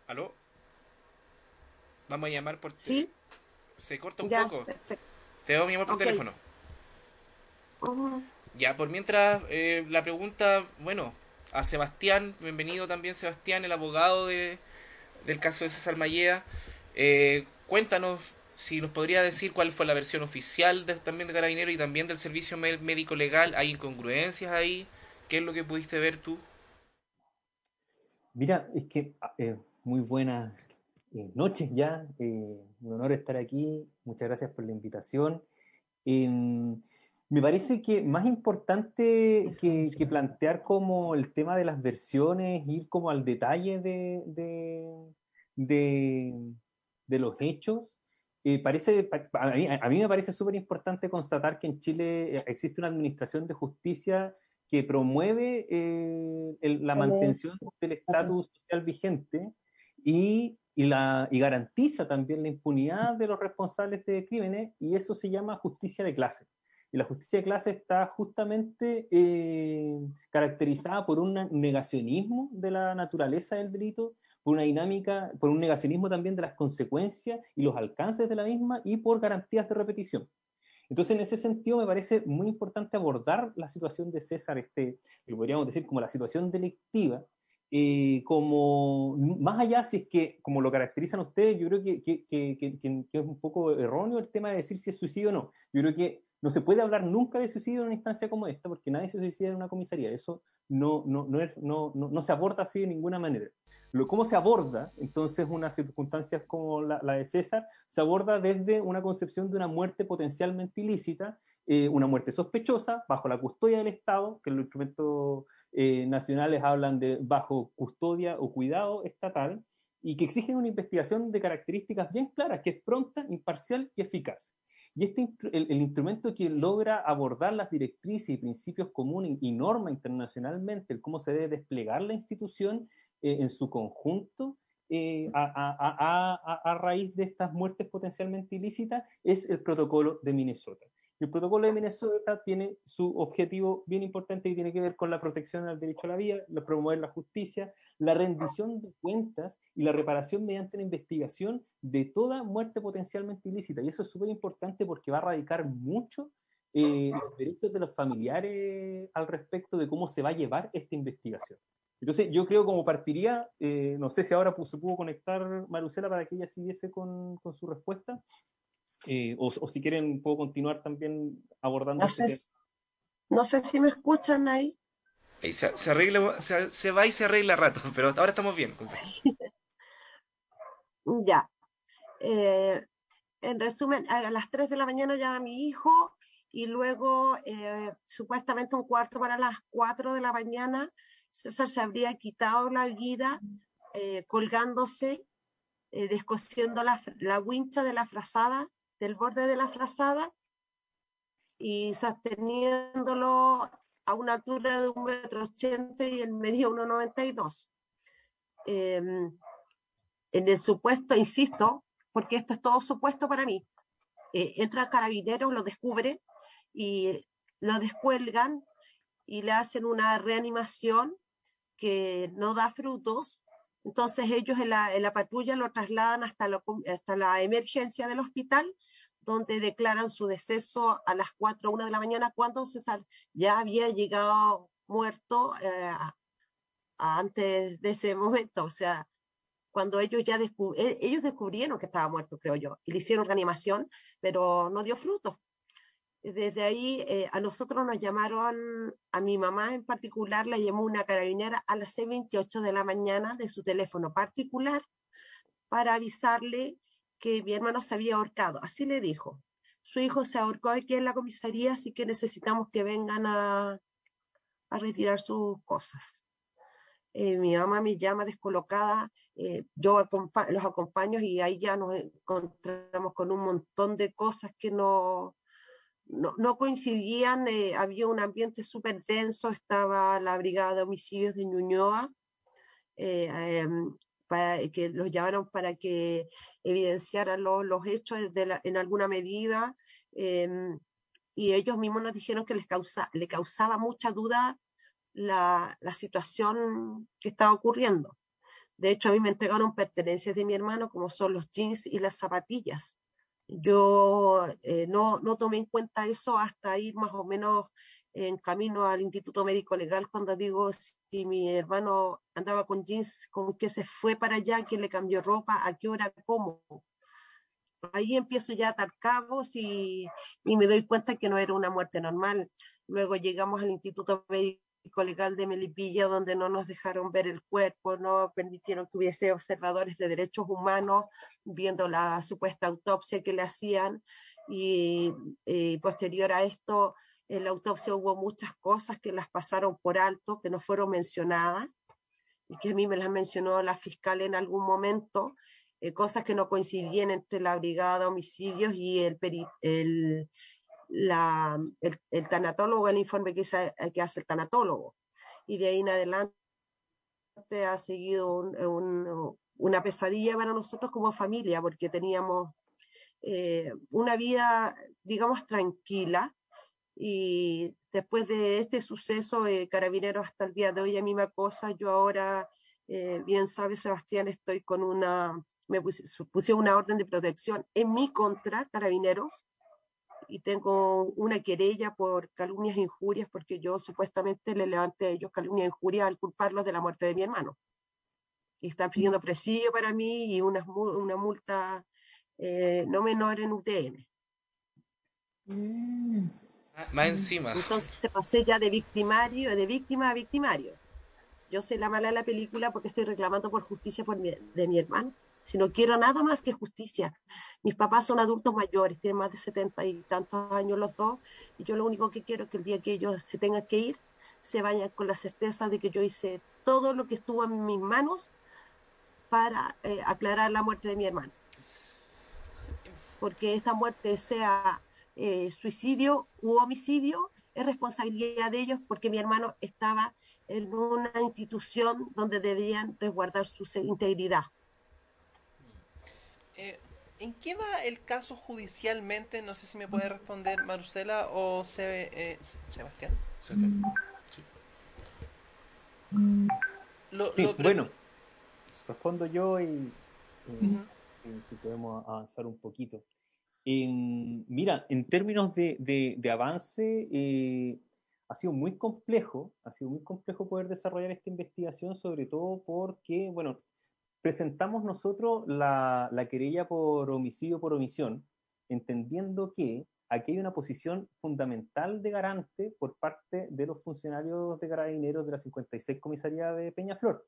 ¿Aló? Vamos a llamar por Sí. Se corta un poco. Te voy a llamar por teléfono. Ya, por mientras, eh, la pregunta, bueno, a Sebastián, bienvenido también Sebastián, el abogado de, del caso de César Mallea. Eh, cuéntanos si nos podría decir cuál fue la versión oficial también de Carabinero y también del servicio médico legal. ¿Hay incongruencias ahí? ¿Qué es lo que pudiste ver tú? Mira, es que eh, muy buenas eh, noches ya. Eh, un honor estar aquí. Muchas gracias por la invitación. Me parece que más importante que, plantear como el tema de las versiones, ir como al detalle de, de, de los hechos, parece, a mí, me parece súper importante constatar que en Chile eh, existe una administración de justicia que promueve eh, la mantención del estatus social vigente y, y, la, y garantiza también la impunidad de los responsables de crímenes, y eso se llama justicia de clase. Y la justicia de clase está justamente eh, caracterizada por un negacionismo de la naturaleza del delito por una dinámica, por un negacionismo también de las consecuencias y los alcances de la misma y por garantías de repetición. Entonces, en ese sentido, me parece muy importante abordar la situación de César, este, lo podríamos decir como la situación delictiva, eh, como más allá, si es que, como lo caracterizan ustedes, yo creo que, que, que, es un poco erróneo el tema de decir si es suicidio o no. Yo creo que no se puede hablar nunca de suicidio en una instancia como esta, porque nadie se suicida en una comisaría. Eso no, no, no, se aborda así de ninguna manera. Lo, ¿Cómo se aborda entonces unas circunstancias como la, la, de César? Se aborda desde una concepción de una muerte potencialmente ilícita, eh, una muerte sospechosa, bajo la custodia del Estado, que los instrumentos eh, nacionales hablan de bajo custodia o cuidado estatal, y que exigen una investigación de características bien claras, que es pronta, imparcial y eficaz. Y este, el, instrumento que logra abordar las directrices y principios comunes y norma internacionalmente, el cómo se debe desplegar la institución, eh, en su conjunto eh, a, a, a, a, raíz de estas muertes potencialmente ilícitas es el protocolo de Minnesota. El protocolo de Minnesota tiene su objetivo bien importante y tiene que ver con la protección al derecho a la vida, promover la justicia, la rendición de cuentas y la reparación mediante la investigación de toda muerte potencialmente ilícita. Y eso es súper importante porque va a radicar mucho eh, los derechos de los familiares al respecto de cómo se va a llevar esta investigación. Entonces, yo creo como partiría, eh, no sé si ahora se pudo conectar Marusela para que ella siguiese con su respuesta, eh, o, o, si quieren puedo continuar también abordando. No, sé, este no sé si me escuchan ahí. ahí se, se, arregla, se, se, va y se arregla rato, pero ahora estamos bien. ya. Eh, en resumen, a las 3 de la mañana llama mi hijo y luego eh, supuestamente un cuarto para las 4 de la mañana César se habría quitado la vida eh, colgándose, eh, descosiendo la, la wincha de la frazada, del borde de la frazada y sosteniéndolo a una altura de un metro ochenta y en medio 1,92. Eh, en el supuesto, insisto, porque esto es todo supuesto para mí, eh, entra carabineros, lo descubre y lo descuelgan y le hacen una reanimación que no da frutos, entonces ellos en la, en la patrulla lo trasladan hasta, lo, hasta la emergencia del hospital, donde declaran su deceso a las 4 o 1 de la mañana, cuando César ya había llegado muerto eh, antes de ese momento, o sea, cuando ellos ya descub ellos descubrieron que estaba muerto, creo yo, y le hicieron reanimación, pero no dio frutos. Desde ahí eh, a nosotros nos llamaron, a mi mamá en particular, la llamó una carabinera a las 6.28 de la mañana de su teléfono particular para avisarle que mi hermano se había ahorcado. Así le dijo. Su hijo se ahorcó aquí en la comisaría, así que necesitamos que vengan a, a retirar sus cosas. Eh, mi mamá me llama descolocada, eh, yo los acompaño y ahí ya nos encontramos con un montón de cosas que no, no, no coincidían, eh, había un ambiente súper denso, estaba la brigada de homicidios de Ñuñoa, eh, eh, para que los llamaron para que evidenciaran los, los hechos de la, en alguna medida, y ellos mismos nos dijeron que les causa, le causaba mucha duda la, la situación que estaba ocurriendo. De hecho, a mí me entregaron pertenencias de mi hermano, como son los jeans y las zapatillas yo eh, no, no tomé en cuenta eso hasta ir más o menos en camino al Instituto Médico Legal cuando digo si mi hermano andaba con jeans, con qué se fue para allá, quién le cambió ropa, a qué hora, cómo. Ahí empiezo ya a atar cabos y, y me doy cuenta que no era una muerte normal. Luego llegamos al Instituto Médico legal de Melipilla, donde no nos dejaron ver el cuerpo, no permitieron que hubiese observadores de derechos humanos viendo la supuesta autopsia que le hacían. Y, y posterior a esto, en la autopsia hubo muchas cosas que las pasaron por alto, que no fueron mencionadas, y que a mí me las mencionó la fiscal en algún momento, eh, cosas que no coincidían entre la brigada de homicidios y el, el, el, tanatólogo, el informe que, que, hace el tanatólogo. Y de ahí en adelante ha seguido un, una pesadilla para nosotros como familia, porque teníamos eh, una vida, digamos, tranquila. Y después de este suceso, eh, Carabineros hasta el día de hoy, a misma cosa, yo ahora, eh, bien sabe Sebastián, estoy con una, me puse, puse una orden de protección en mi contra, Carabineros, y tengo una querella por calumnias e injurias porque yo supuestamente le levanté a ellos calumnias e injurias al culparlos de la muerte de mi hermano. Y están pidiendo presidio para mí y una, una multa eh, no menor en UTM. Mm. Más encima. Entonces pasé ya de victimario, de víctima a victimario. Yo soy la mala de la película porque estoy reclamando por justicia por mi, de mi hermano si no quiero nada más que justicia. Mis papás son adultos mayores, tienen más de setenta y tantos años los dos, y yo lo único que quiero es que el día que ellos se tengan que ir, se vayan con la certeza de que yo hice todo lo que estuvo en mis manos para eh, aclarar la muerte de mi hermano. Porque esta muerte sea eh, suicidio u homicidio, es responsabilidad de ellos porque mi hermano estaba en una institución donde deberían resguardar su integridad. Eh, ¿En qué va el caso judicialmente? No sé si me puede responder Marcela o eh, Sebastián. Lo- Sí, lo pre- bueno, respondo yo y, y- y si podemos avanzar un poquito. En- mira, en términos de, de- de avance, eh, ha sido muy complejo, ha sido muy complejo poder desarrollar esta investigación, sobre todo porque, bueno, presentamos nosotros la, la querella por homicidio por omisión, entendiendo que aquí hay una posición fundamental de garante por parte de los funcionarios de carabineros de la 56 Comisaría de Peñaflor.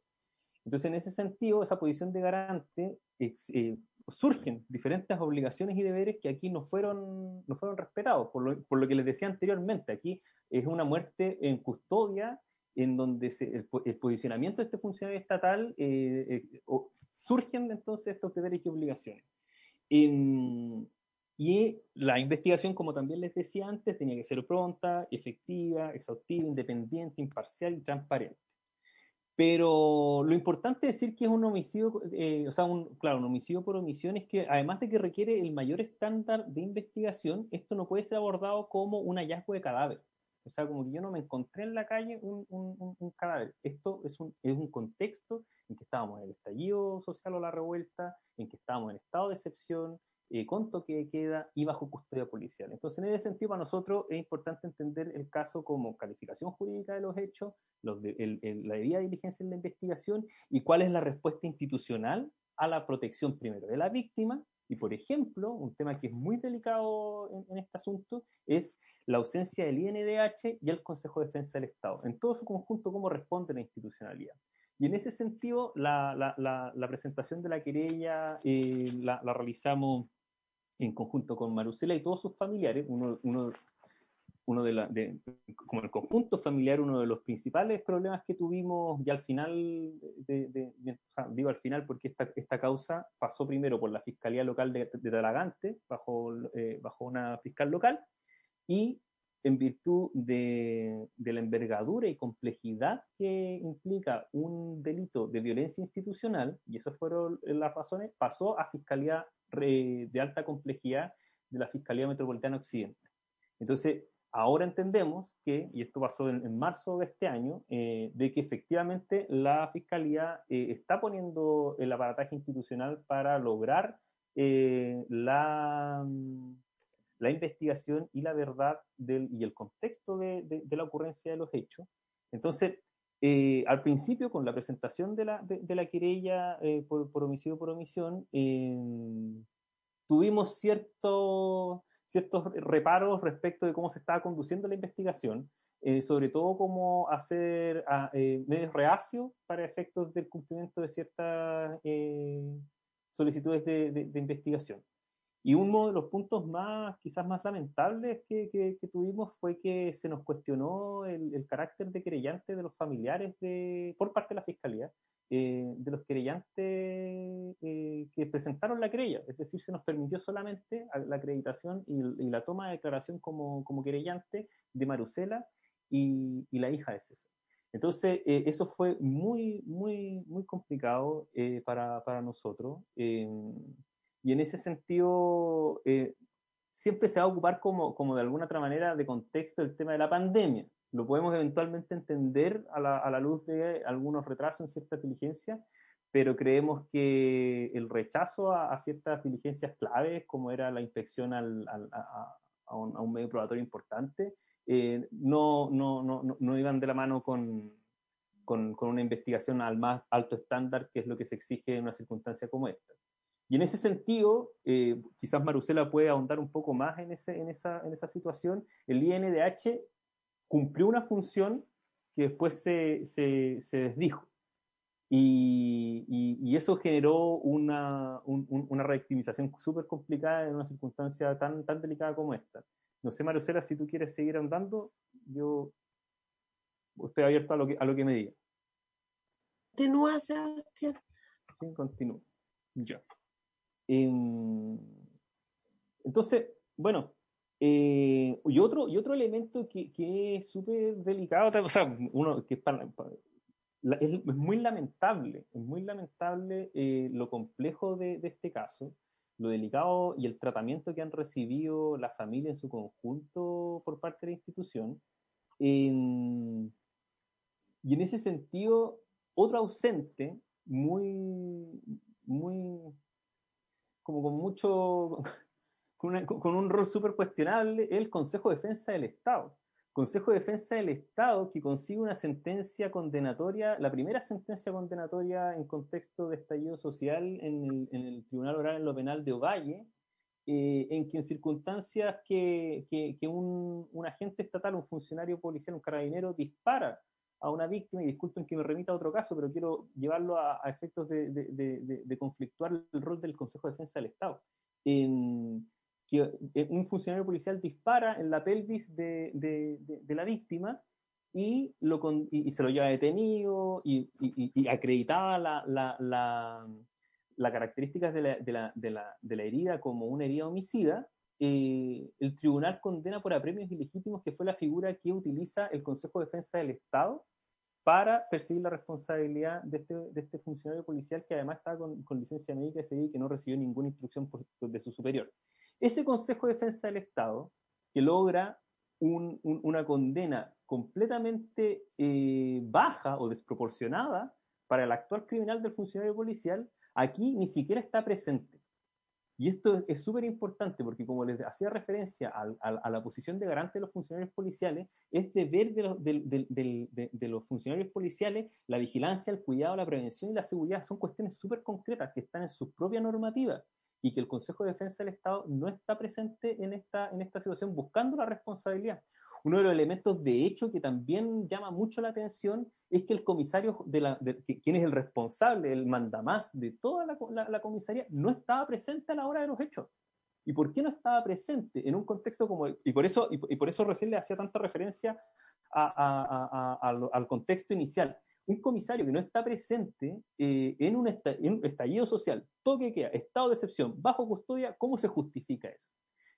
Entonces, en ese sentido, esa posición de garante, eh, surgen diferentes obligaciones y deberes que aquí no fueron, no fueron respetados, por lo, por lo que les decía anteriormente. Aquí es una muerte en custodia, en donde se- el, el posicionamiento de este funcionario estatal eh, eh, o- surgen entonces estos deberes y obligaciones. En- y la investigación, como también les decía antes, tenía que ser pronta, efectiva, exhaustiva, independiente, imparcial y transparente. Pero lo importante es decir que es un homicidio, eh, o sea, un, claro, un homicidio por omisión es que además de que requiere el mayor estándar de investigación, esto no puede ser abordado como un hallazgo de cadáver. O sea, como que yo no me encontré en la calle un, un- un- cadáver. Esto es un, es un contexto en que estábamos en el estallido social o la revuelta, en que estábamos en estado de excepción, eh, con toque de queda y bajo custodia policial. Entonces, en ese sentido, para nosotros es importante entender el caso como calificación jurídica de los hechos, los de- el- el- la debida diligencia en la investigación y cuál es la respuesta institucional a la protección primero de la víctima. Y, por ejemplo, un tema que es muy delicado en, este asunto es la ausencia del INDH y el Consejo de Defensa del Estado. En todo su conjunto, cómo responde la institucionalidad. Y en ese sentido, la, la- la- la presentación de la querella eh, la, la realizamos en conjunto con Marusela y todos sus familiares, uno, uno, uno de, la, de como el conjunto familiar, uno de los principales problemas que tuvimos ya al final, de, de- o sea, digo al final porque esta, esta causa pasó primero por la Fiscalía Local de, Talagante, bajo, eh, bajo una fiscal local, y en virtud de, la envergadura y complejidad que implica un delito de violencia institucional, y esas fueron las razones, pasó a Fiscalía re- de alta complejidad de la Fiscalía Metropolitana Occidente. Entonces, ahora entendemos que, y esto pasó en, en marzo de este año, eh, de que efectivamente la Fiscalía eh, está poniendo el aparataje institucional para lograr eh, la, mm, la investigación y la verdad del, y el contexto de, de- de la ocurrencia de los hechos. Entonces, eh, al principio, con la presentación de la, de, la querella eh, por, por homicidio por omisión, eh, tuvimos cierto- ciertos reparos respecto de cómo se estaba conduciendo la investigación, eh, sobre todo cómo hacer a, eh, medios reacios para efectos del cumplimiento de ciertas eh, solicitudes de, de- de investigación. Y uno de los puntos más, quizás más lamentables que, que- que tuvimos fue que se nos cuestionó el, el carácter de querellante de los familiares de, por parte de la Fiscalía, eh, de los querellantes eh, que presentaron la querella. Es decir, se nos permitió solamente la acreditación y, y la toma de declaración como, como querellante de Marusela y, y la hija de César. Entonces, eh, eso fue muy, muy, muy complicado eh, para, para nosotros. eh, y en ese sentido, eh, siempre se va a ocupar como, como de alguna otra manera de contexto el tema de la pandemia. Lo podemos eventualmente entender a la, a la luz de algunos retrasos en ciertas diligencias, pero creemos que el rechazo a, a ciertas diligencias claves, como era la inspección al, al- a, a- un, a un medio probatorio importante, eh, no, no, no, no- no iban de la mano con, con, con una investigación al más alto estándar, que es lo que se exige en una circunstancia como esta. Y en ese sentido, eh, quizás Marusela puede ahondar un poco más en, ese, en, esa, en esa situación. El INDH cumplió una función que después se, se, se desdijo. Y, y- y eso generó una, un- un- una reactivización súper complicada en una circunstancia tan, tan delicada como esta. No sé, Marusela, si tú quieres seguir andando, yo estoy abierto a lo que, a lo que me diga. Continúa, Sebastián. Sí, continúo. Ya. Em, entonces, bueno, Eh, y, otro, y otro elemento que, que es súper delicado, o sea, uno que es, es, muy lamentable, es muy lamentable eh, lo complejo de, de, este caso, lo delicado y el tratamiento que han recibido la familia en su conjunto por parte de la institución. y en ese sentido, otro ausente, muy, muy, como con mucho, con, un rol súper cuestionable, es el Consejo de Defensa del Estado. Consejo de Defensa del Estado que consigue una sentencia condenatoria, la primera sentencia condenatoria en contexto de estallido social en el, Tribunal Oral en lo Penal de Ovalle, eh, en que en circunstancias que, que, un, un, agente estatal, un funcionario policial, un carabinero dispara a una víctima, y disculpen que me remita a otro caso, pero quiero llevarlo a, efectos de, de, de, conflictuar el rol del Consejo de Defensa del Estado. En, que eh, un funcionario policial dispara en la pelvis de, la víctima y, se lo lleva detenido y, acreditaba la, la, características de la, herida como una herida homicida, eh, el tribunal condena por apremios ilegítimos, que fue la figura que utiliza el Consejo de Defensa del Estado para perseguir la responsabilidad de este, este funcionario policial que además estaba con, con licencia médica y que no recibió ninguna instrucción de su superior. Ese Consejo de Defensa del Estado, que logra una condena completamente eh, baja o desproporcionada para el actual criminal del funcionario policial, aquí ni siquiera está presente. Y esto es súper importante porque, como les hacía referencia a, la posición de garante de los funcionarios policiales, es deber de los, de, los funcionarios policiales la vigilancia, el cuidado, la prevención y la seguridad. Son cuestiones súper concretas que están en su propia normativa y que el Consejo de Defensa del Estado no está presente en esta, en esta situación buscando la responsabilidad. Uno de los elementos de hecho que también llama mucho la atención es que el comisario, de la, quien es el responsable, el mandamás de toda la, comisaría, no estaba presente a la hora de los hechos. ¿Y por qué no estaba presente en un contexto como Y por eso, y, por eso recién le hacía tanta referencia al contexto inicial. Un comisario que no está presente eh, en, un estallido social, toque queda, estado de excepción, bajo custodia, ¿cómo se justifica eso?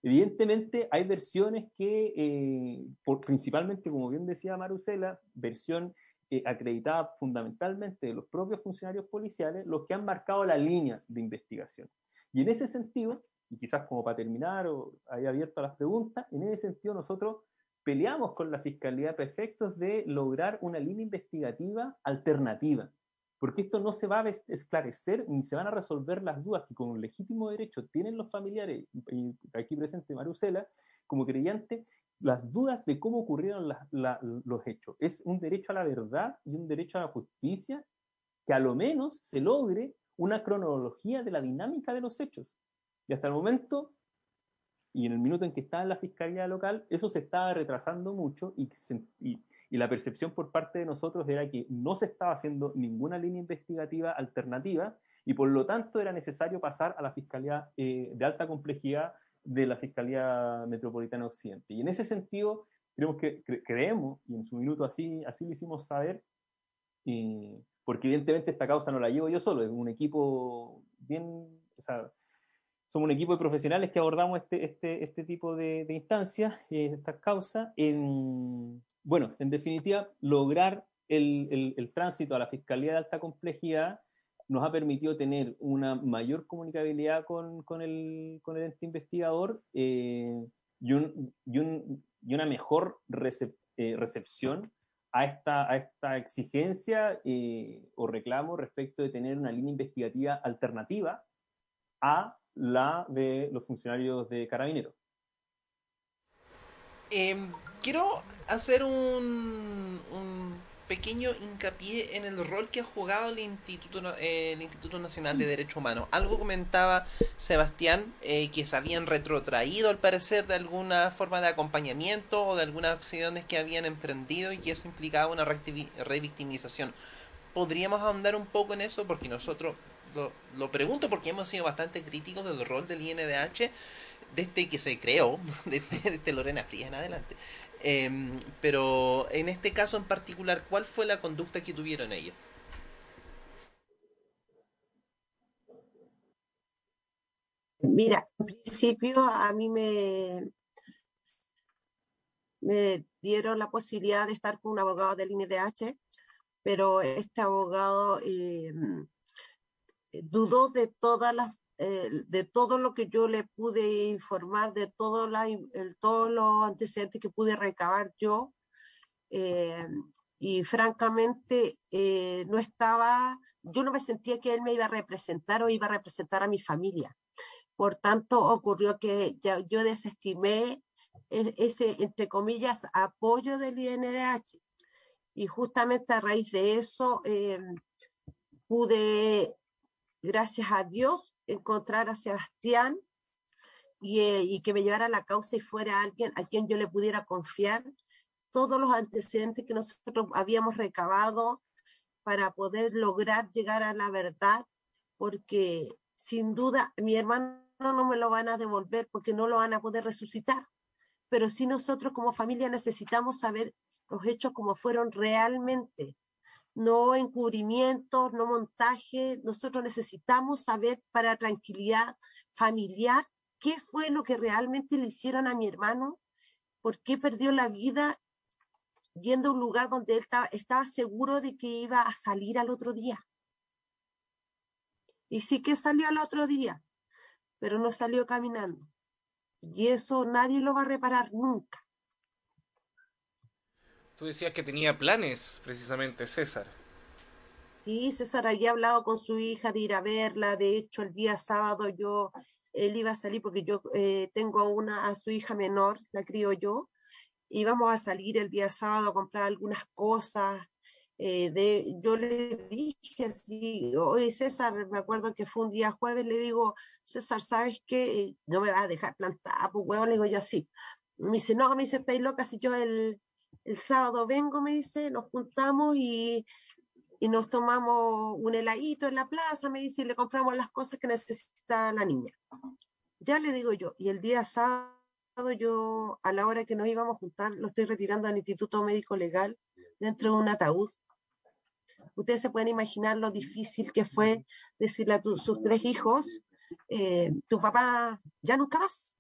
Evidentemente hay versiones que, eh, por, principalmente, como bien decía Marusela, versión eh, acreditada fundamentalmente de los propios funcionarios policiales, los que han marcado la línea de investigación. Y en ese sentido, y quizás como para terminar o ahí abierto a las preguntas, en ese sentido nosotros peleamos con la Fiscalía para efectos de lograr una línea investigativa alternativa porque esto no se va a esclarecer ni se van a resolver las dudas que con un legítimo derecho tienen los familiares, y aquí presente Marusela, como creyente, las dudas de cómo ocurrieron los hechos. Es un derecho a la verdad y un derecho a la justicia que a lo menos se logre una cronología de la dinámica de los hechos. Y hasta el momento, y en el minuto en que estaba en la Fiscalía Local, eso se estaba retrasando mucho y, y y la percepción por parte de nosotros era que no se estaba haciendo ninguna línea investigativa alternativa y por lo tanto era necesario pasar a la Fiscalía eh, de alta complejidad de la Fiscalía Metropolitana Occidente. Y en ese sentido, creemos que creemos, y en su minuto así, así lo hicimos saber, porque evidentemente esta causa no la llevo yo solo, es un equipo bien, somos un equipo de profesionales que abordamos este, este, este tipo de, de instancias, eh, estas causas. En, bueno, en definitiva, lograr el, el, tránsito a la Fiscalía de Alta Complejidad nos ha permitido tener una mayor comunicabilidad con, con, el, con el ente investigador eh, y, un, y, un, y, una mejor eh, recepción a esta, a esta exigencia eh, o reclamo respecto de tener una línea investigativa alternativa a la de los funcionarios de carabineros. Em, quiero hacer un, pequeño hincapié en el rol que ha jugado el Instituto, el Instituto Nacional de Derecho Humano. Algo comentaba Sebastián, eh, que se habían retrotraído al parecer de alguna forma de acompañamiento o de algunas acciones que habían emprendido y que eso implicaba una revictimización. ¿Podríamos ahondar un poco en eso? Porque nosotros, lo, pregunto porque hemos sido bastante críticos del rol del INDH desde que se creó, desde, Lorena Frías en adelante. Em, pero en este caso en particular, ¿cuál fue la conducta que tuvieron ellos? Mira, en principio a mí me, me dieron la posibilidad de estar con un abogado del INDH, pero este abogado eh, dudó de todas las eh, de todo lo que yo le pude informar, de todo la, el, todos los antecedentes que pude recabar yo, eh, y francamente eh, no estaba, yo no me sentía que él me iba a representar o iba a representar a mi familia. Por tanto, ocurrió que ya, yo desestimé e, ese, entre comillas, apoyo del INDH. Y justamente a raíz de eso pude, gracias a Dios, encontrar a Sebastián y, eh, y, que me llevara la causa y fuera alguien a quien yo le pudiera confiar todos los antecedentes que nosotros habíamos recabado para poder lograr llegar a la verdad, porque sin duda mi hermano no me lo van a devolver porque no lo van a poder resucitar, pero sí nosotros como familia necesitamos saber los hechos como fueron realmente, no encubrimientos, no montaje. Nosotros necesitamos saber para tranquilidad familiar qué fue lo que realmente le hicieron a mi hermano, por qué perdió la vida yendo a un lugar donde él estaba, estaba seguro de que iba a salir al otro día. Y sí que salió al otro día, pero no salió caminando. Y eso nadie lo va a reparar nunca. Tú decías que tenía planes, precisamente, César. Sí, César había hablado con su hija de ir a verla. De hecho, el día sábado yo, él iba a salir porque yo eh, tengo una, a su hija menor, la crío yo. Íbamos a salir el día sábado a comprar algunas cosas. Eh, de, yo le dije, sí, oye César, me acuerdo que fue un día jueves, le digo, César, ¿sabes qué? No me vas a dejar plantar, pues huevo, le digo yo así. Me dice, no, me dice, estáis loca, si yo el, el sábado vengo, me dice, nos juntamos y, y nos tomamos un heladito en la plaza, me dice, y le compramos las cosas que necesita la niña. Ya le digo yo, y el día sábado yo, a la hora que nos íbamos a juntar, lo estoy retirando al Instituto Médico Legal dentro de un ataúd. Ustedes se pueden imaginar lo difícil que fue decirle a sus tres hijos, eh, tu papá ya nunca más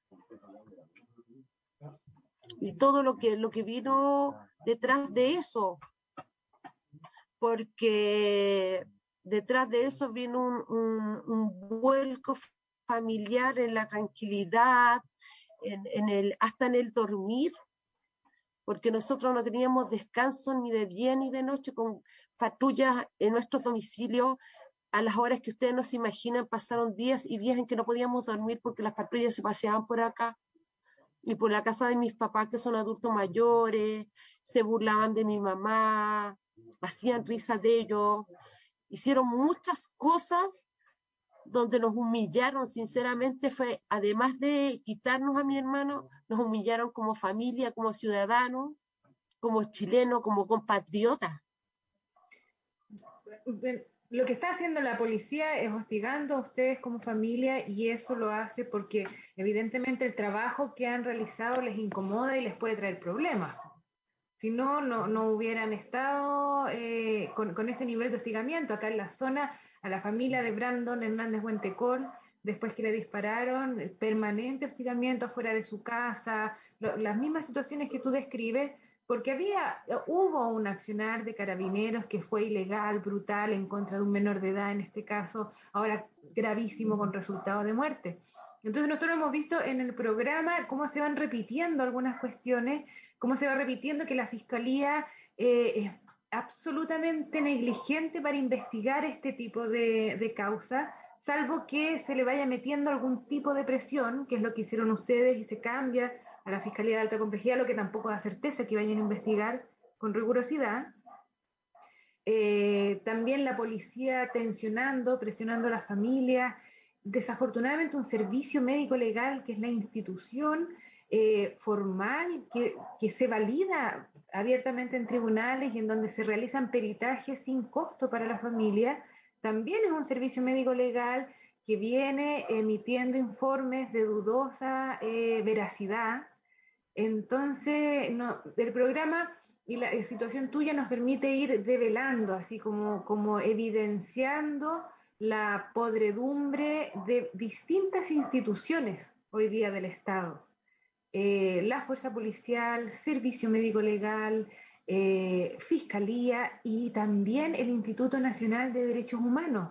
y todo lo que, lo que vino detrás de eso, porque detrás de eso vino un, vuelco familiar en la tranquilidad, en, el, hasta en el dormir, porque nosotros no teníamos descanso ni de día ni de noche con patrullas en nuestro domicilio a las horas que ustedes no se imaginan, pasaron días y días en que no podíamos dormir porque las patrullas se paseaban por acá y por la casa de mis papás que son adultos mayores, se burlaban de mi mamá, hacían risa de ellos, hicieron muchas cosas donde nos humillaron, sinceramente fue, además de quitarnos a mi hermano, nos humillaron como familia, como ciudadanos, como chilenos, como compatriotas lo que está haciendo la policía es hostigando a ustedes como familia y eso lo hace porque evidentemente el trabajo que han realizado les incomoda y les puede traer problemas. Si no, no, hubieran estado eh, con, con, ese nivel de hostigamiento acá en la zona, a la familia de Brandon Hernández Huentecol, después que le dispararon, permanente hostigamiento afuera de su casa, las mismas situaciones que tú describes, porque había, hubo un accionar de carabineros que fue ilegal, brutal, en contra de un menor de edad, en este caso, ahora gravísimo con resultado de muerte. Entonces nosotros hemos visto en el programa cómo se van repitiendo algunas cuestiones, cómo se va repitiendo que la Fiscalía eh, es absolutamente negligente para investigar este tipo de, de causa, salvo que se le vaya metiendo algún tipo de presión, que es lo que hicieron ustedes y se cambia la Fiscalía de Alta Complejidad, lo que tampoco da certeza que vayan a investigar con rigurosidad. Eh, también la policía tensionando, presionando a la familia. Desafortunadamente un servicio médico legal, que es la institución eh, formal, que, que se valida abiertamente en tribunales y en donde se realizan peritajes sin costo para la familia, también es un servicio médico legal que viene emitiendo informes de dudosa eh, veracidad. Entonces, el programa y la, situación tuya nos permite ir develando, así como, como evidenciando la podredumbre de distintas instituciones hoy día del Estado. eh, la fuerza policial, servicio médico legal, eh, fiscalía y también el Instituto Nacional de Derechos Humanos.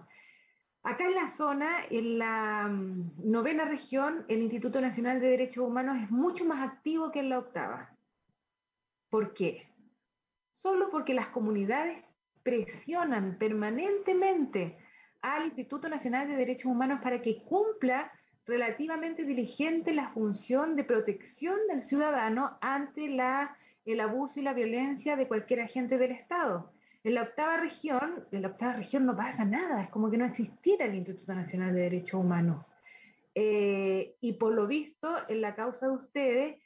Acá en la zona, en la mm, novena región, el Instituto Nacional de Derechos Humanos es mucho más activo que en la octava. ¿Por qué? Solo porque las comunidades presionan permanentemente al Instituto Nacional de Derechos Humanos para que cumpla relativamente diligente la función de protección del ciudadano ante la, el abuso y la violencia de cualquier agente del Estado. En la octava región, en la octava región no pasa nada, es como que no existiera el Instituto Nacional de Derechos Humanos. Eh, y por lo visto, en la causa de ustedes,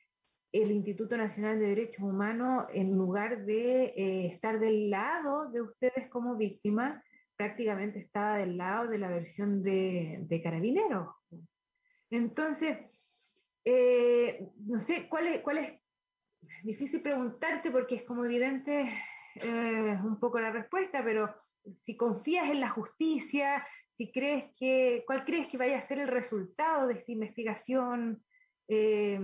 el Instituto Nacional de Derechos Humanos, en lugar de eh, estar del lado de ustedes como víctimas, prácticamente estaba del lado de la versión de, de carabineros. Entonces, eh, no sé cuál es, cuál es, difícil preguntarte porque es como evidente eh, un poco la respuesta, pero si confías en la justicia, si crees que, ¿cuál crees que vaya a ser el resultado de esta investigación? Eh,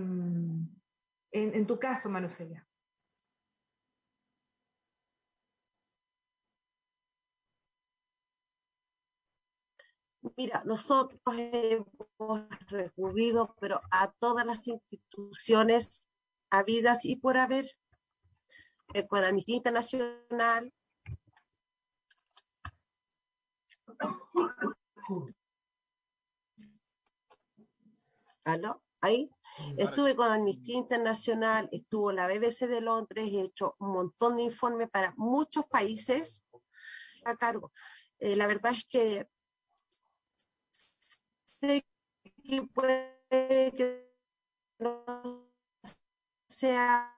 en, tu caso, Manuselia. Mira, nosotros hemos recurrido, pero a todas las instituciones habidas y por haber, eh, con Amnistía Internacional. ¿Aló? ¿Ahí? Estuve con Amnistía Internacional, estuvo la BBC de Londres, he hecho un montón de informes para muchos países a cargo. Eh, la verdad es que sé que puede que no sea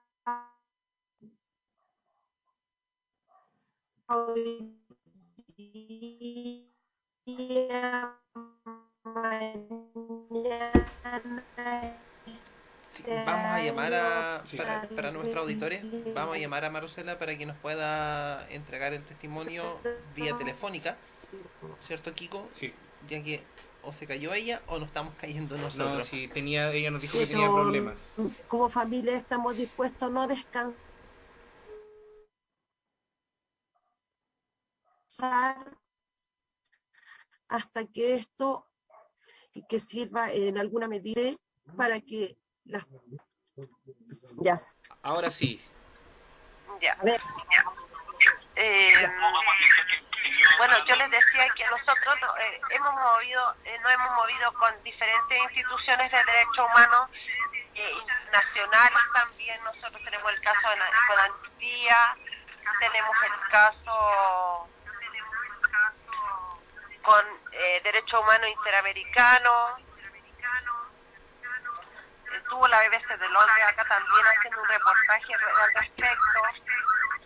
hoy día, mañana, vamos a llamar a, para, nuestra auditoría, vamos a llamar a Marcela para que nos pueda entregar el testimonio vía telefónica, ¿cierto Kiko? Sí. Ya que o se cayó ella o nos estamos cayendo nosotros. No, sí, tenía, ella nos dijo que tenía problemas. Como familia estamos dispuestos a no descansar hasta que esto y que sirva en alguna medida para que ya. Ahora sí. Ya. Eh, bueno, yo les decía que nosotros eh, hemos movido, eh, nos hemos movido con diferentes instituciones de derechos humanos nacionales también. Nosotros tenemos el caso de, con Amnistía, tenemos el caso con derechos humanos interamericanos estuvo la BBC de Londres acá también haciendo un reportaje al respecto.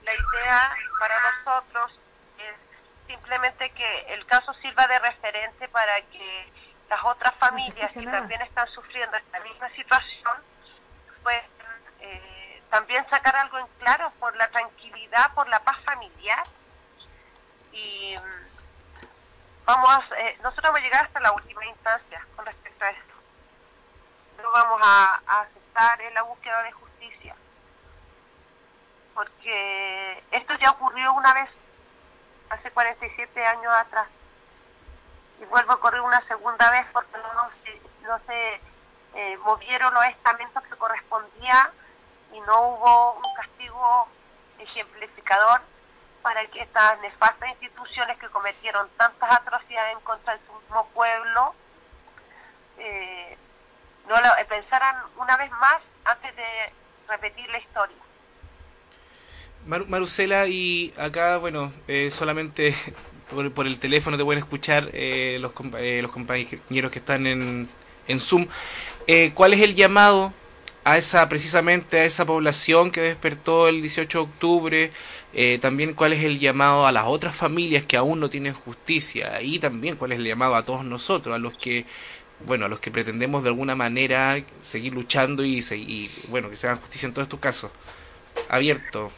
La idea para nosotros es simplemente que el caso sirva de referente para que las otras familias que también están sufriendo esta misma situación, pues eh, también sacar algo en claro por la tranquilidad, por la paz familiar. Y mm, vamos a, eh, nosotros vamos a llegar hasta la última instancia con respecto a esto no vamos a, aceptar en la búsqueda de justicia. Porque esto ya ocurrió una vez, hace 47 años atrás. Y vuelvo a ocurrir una segunda vez porque no, se, no se eh, movieron los estamentos que correspondía y no hubo un castigo ejemplificador para que estas nefastas instituciones que cometieron tantas atrocidades en contra de mismo pueblo eh, no lo eh, pensaran una vez más antes de repetir la historia. Marusela, y acá, bueno, eh, solamente por, el teléfono te pueden escuchar eh, los, los compañeros que están en, en Zoom. ¿Cuál es el llamado a esa, precisamente a esa población que despertó el 18 de octubre? también cuál es el llamado a las otras familias que aún no tienen justicia y también cuál es el llamado a todos nosotros, a los que bueno, a los que pretendemos de alguna manera seguir luchando y, y bueno, que se haga justicia en todos estos casos. Abierto.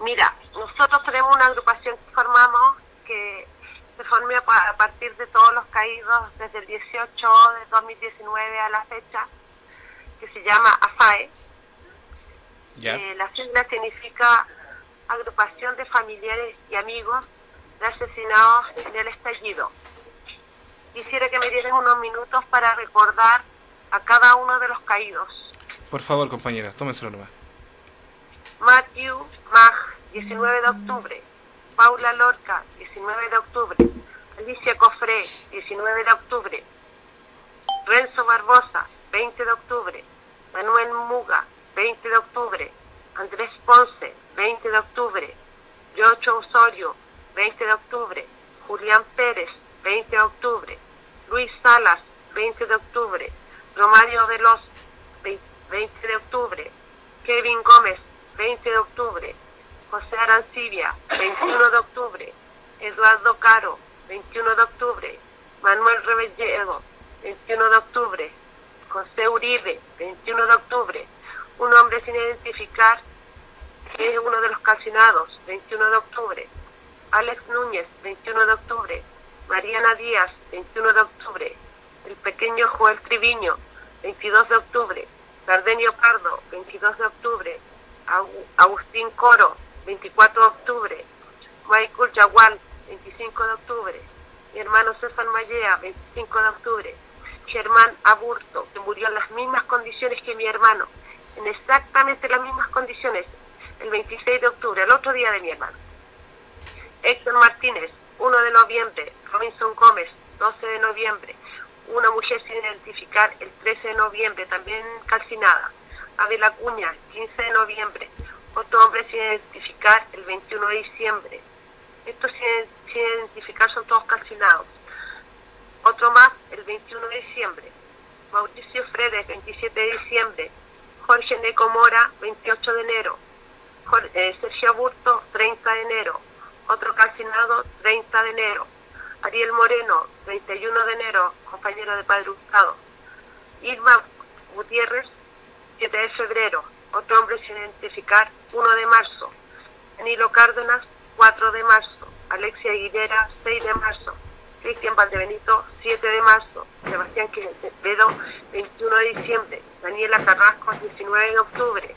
Mira, nosotros tenemos una agrupación que formamos que se formó a partir de todos los caídos desde el 18 de 2019 a la fecha. Que se llama AFAE. Eh, la sigla significa Agrupación de Familiares y Amigos de Asesinados en el Estallido. Quisiera que me dieran unos minutos para recordar a cada uno de los caídos. Por favor, compañera, tómenselo nomás. Matthew Mag, 19 de octubre. Paula Lorca, 19 de octubre. Alicia Cofré, 19 de octubre. Renzo Barbosa, 20 de octubre. Manuel Muga, 20 de octubre. Andrés Ponce, 20 de octubre. Yocho Osorio, 20 de octubre. Julián Pérez, 20 de octubre. Luis Salas, 20 de octubre. Romario Veloz, 20 de octubre. Kevin Gómez, 20 de octubre. José Arancibia, 21 de octubre. Eduardo Caro, 21 de octubre. Manuel Rebelledo, 21 de octubre. José Uribe, 21 de octubre. Un hombre sin identificar, es uno de los calcinados, 21 de octubre. Alex Núñez, 21 de octubre. Mariana Díaz, 21 de octubre. El pequeño Joel Triviño, 22 de octubre. Sardenio Pardo, 22 de octubre. Agu- Agustín Coro, 24 de octubre. Michael Yagual, 25 de octubre. Mi hermano César Mallea, 25 de octubre. Germán Aburto, que murió en las mismas condiciones que mi hermano, en exactamente las mismas condiciones, el 26 de octubre, el otro día de mi hermano. Héctor Martínez, 1 de noviembre. Robinson Gómez, 12 de noviembre. Una mujer sin identificar, el 13 de noviembre, también calcinada. Abel Acuña, 15 de noviembre. Otro hombre sin identificar, el 21 de diciembre. Estos sin, sin identificar son todos calcinados. Otro más, el 21 de diciembre. Mauricio Fredes, 27 de diciembre. Jorge Neco Mora, 28 de enero. Eh, Sergio Aburto, 30 de enero. Otro calcinado, 30 de enero. Ariel Moreno, 31 de enero, compañero de Padre Hurtado. Irma Gutiérrez, 7 de febrero. Otro hombre sin identificar, 1 de marzo. Danilo Cárdenas, 4 de marzo. Alexia Aguilera, 6 de marzo. Cristian Valdebenito, 7 de marzo. Sebastián Quevedo, 21 de diciembre. Daniela Carrasco, 19 de octubre.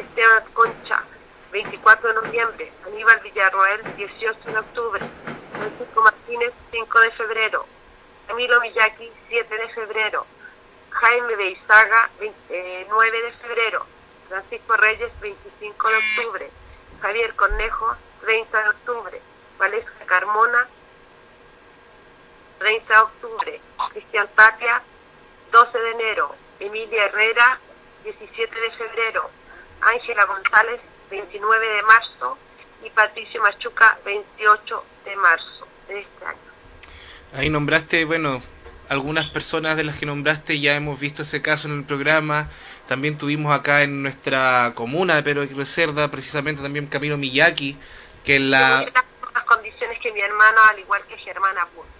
Esteban Concha, 24 de noviembre. Aníbal Villarroel, 18 de octubre. Francisco Martínez, 5 de febrero. Camilo Miyaki, 7 de febrero. Jaime Beizaga, 20 eh, 9 de febrero. Francisco Reyes, 25 de octubre. Javier Cornejo, 30 de octubre. Valesca Carmona, 30 de octubre. Cristian Tapia, 12 de enero. Emilia Herrera, 17 de febrero. Ángela González, 29 de marzo. Y Patricio Machuca, 28 de marzo de este año. Ahí nombraste, bueno, algunas personas de las que nombraste ya hemos visto ese caso en el programa. También tuvimos acá en nuestra comuna de Pedro de Cerda, precisamente también Camilo Miyaki, que en la... Las condiciones que mi hermano, al igual que Germán Aburto.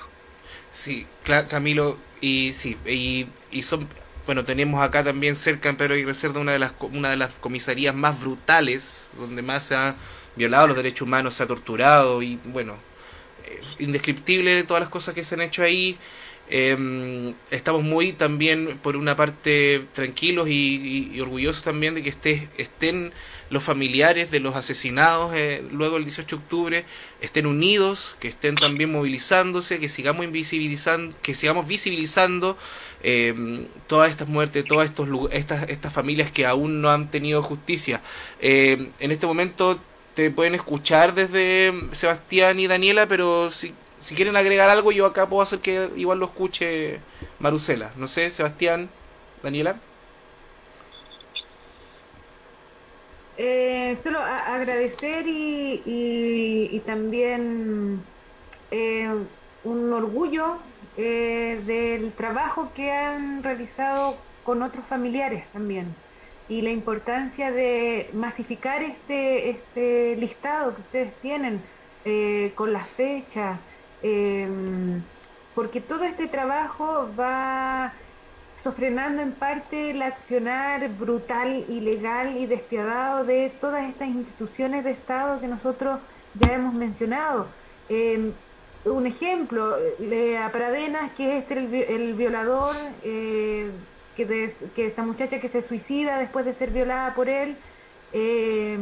Sí, Camilo, y sí, y, y son, bueno, tenemos acá también cerca en Pedro Cerda una de las una de las comisarías más brutales, donde más se ha violado los derechos humanos, se ha torturado y bueno, eh, indescriptible todas las cosas que se han hecho ahí. Eh, estamos muy también, por una parte, tranquilos y, y- y orgullosos también de que esté, estén los familiares de los asesinados eh, luego el 18 de octubre, estén unidos, que estén también movilizándose, que sigamos invisibilizando, que sigamos visibilizando eh, todas estas muertes, todas estos, estas, estas familias que aún no han tenido justicia. Eh, en este momento te pueden escuchar desde Sebastián y Daniela, pero si, si quieren agregar algo, yo acá puedo hacer que igual lo escuche Marusela. No sé, Sebastián, Daniela. Eh, solo agradecer y, y- también eh, un orgullo eh, del trabajo que han realizado con otros familiares también y la importancia de masificar este, este listado que ustedes tienen eh, con las fechas, porque todo este trabajo va sofrenando en parte el accionar brutal, ilegal y despiadado de todas estas instituciones de Estado que nosotros ya hemos mencionado. Eh, un ejemplo, eh, a Pradenas, que es este el, vi- el violador, eh, que, de- que esta muchacha que se suicida después de ser violada por él, eh,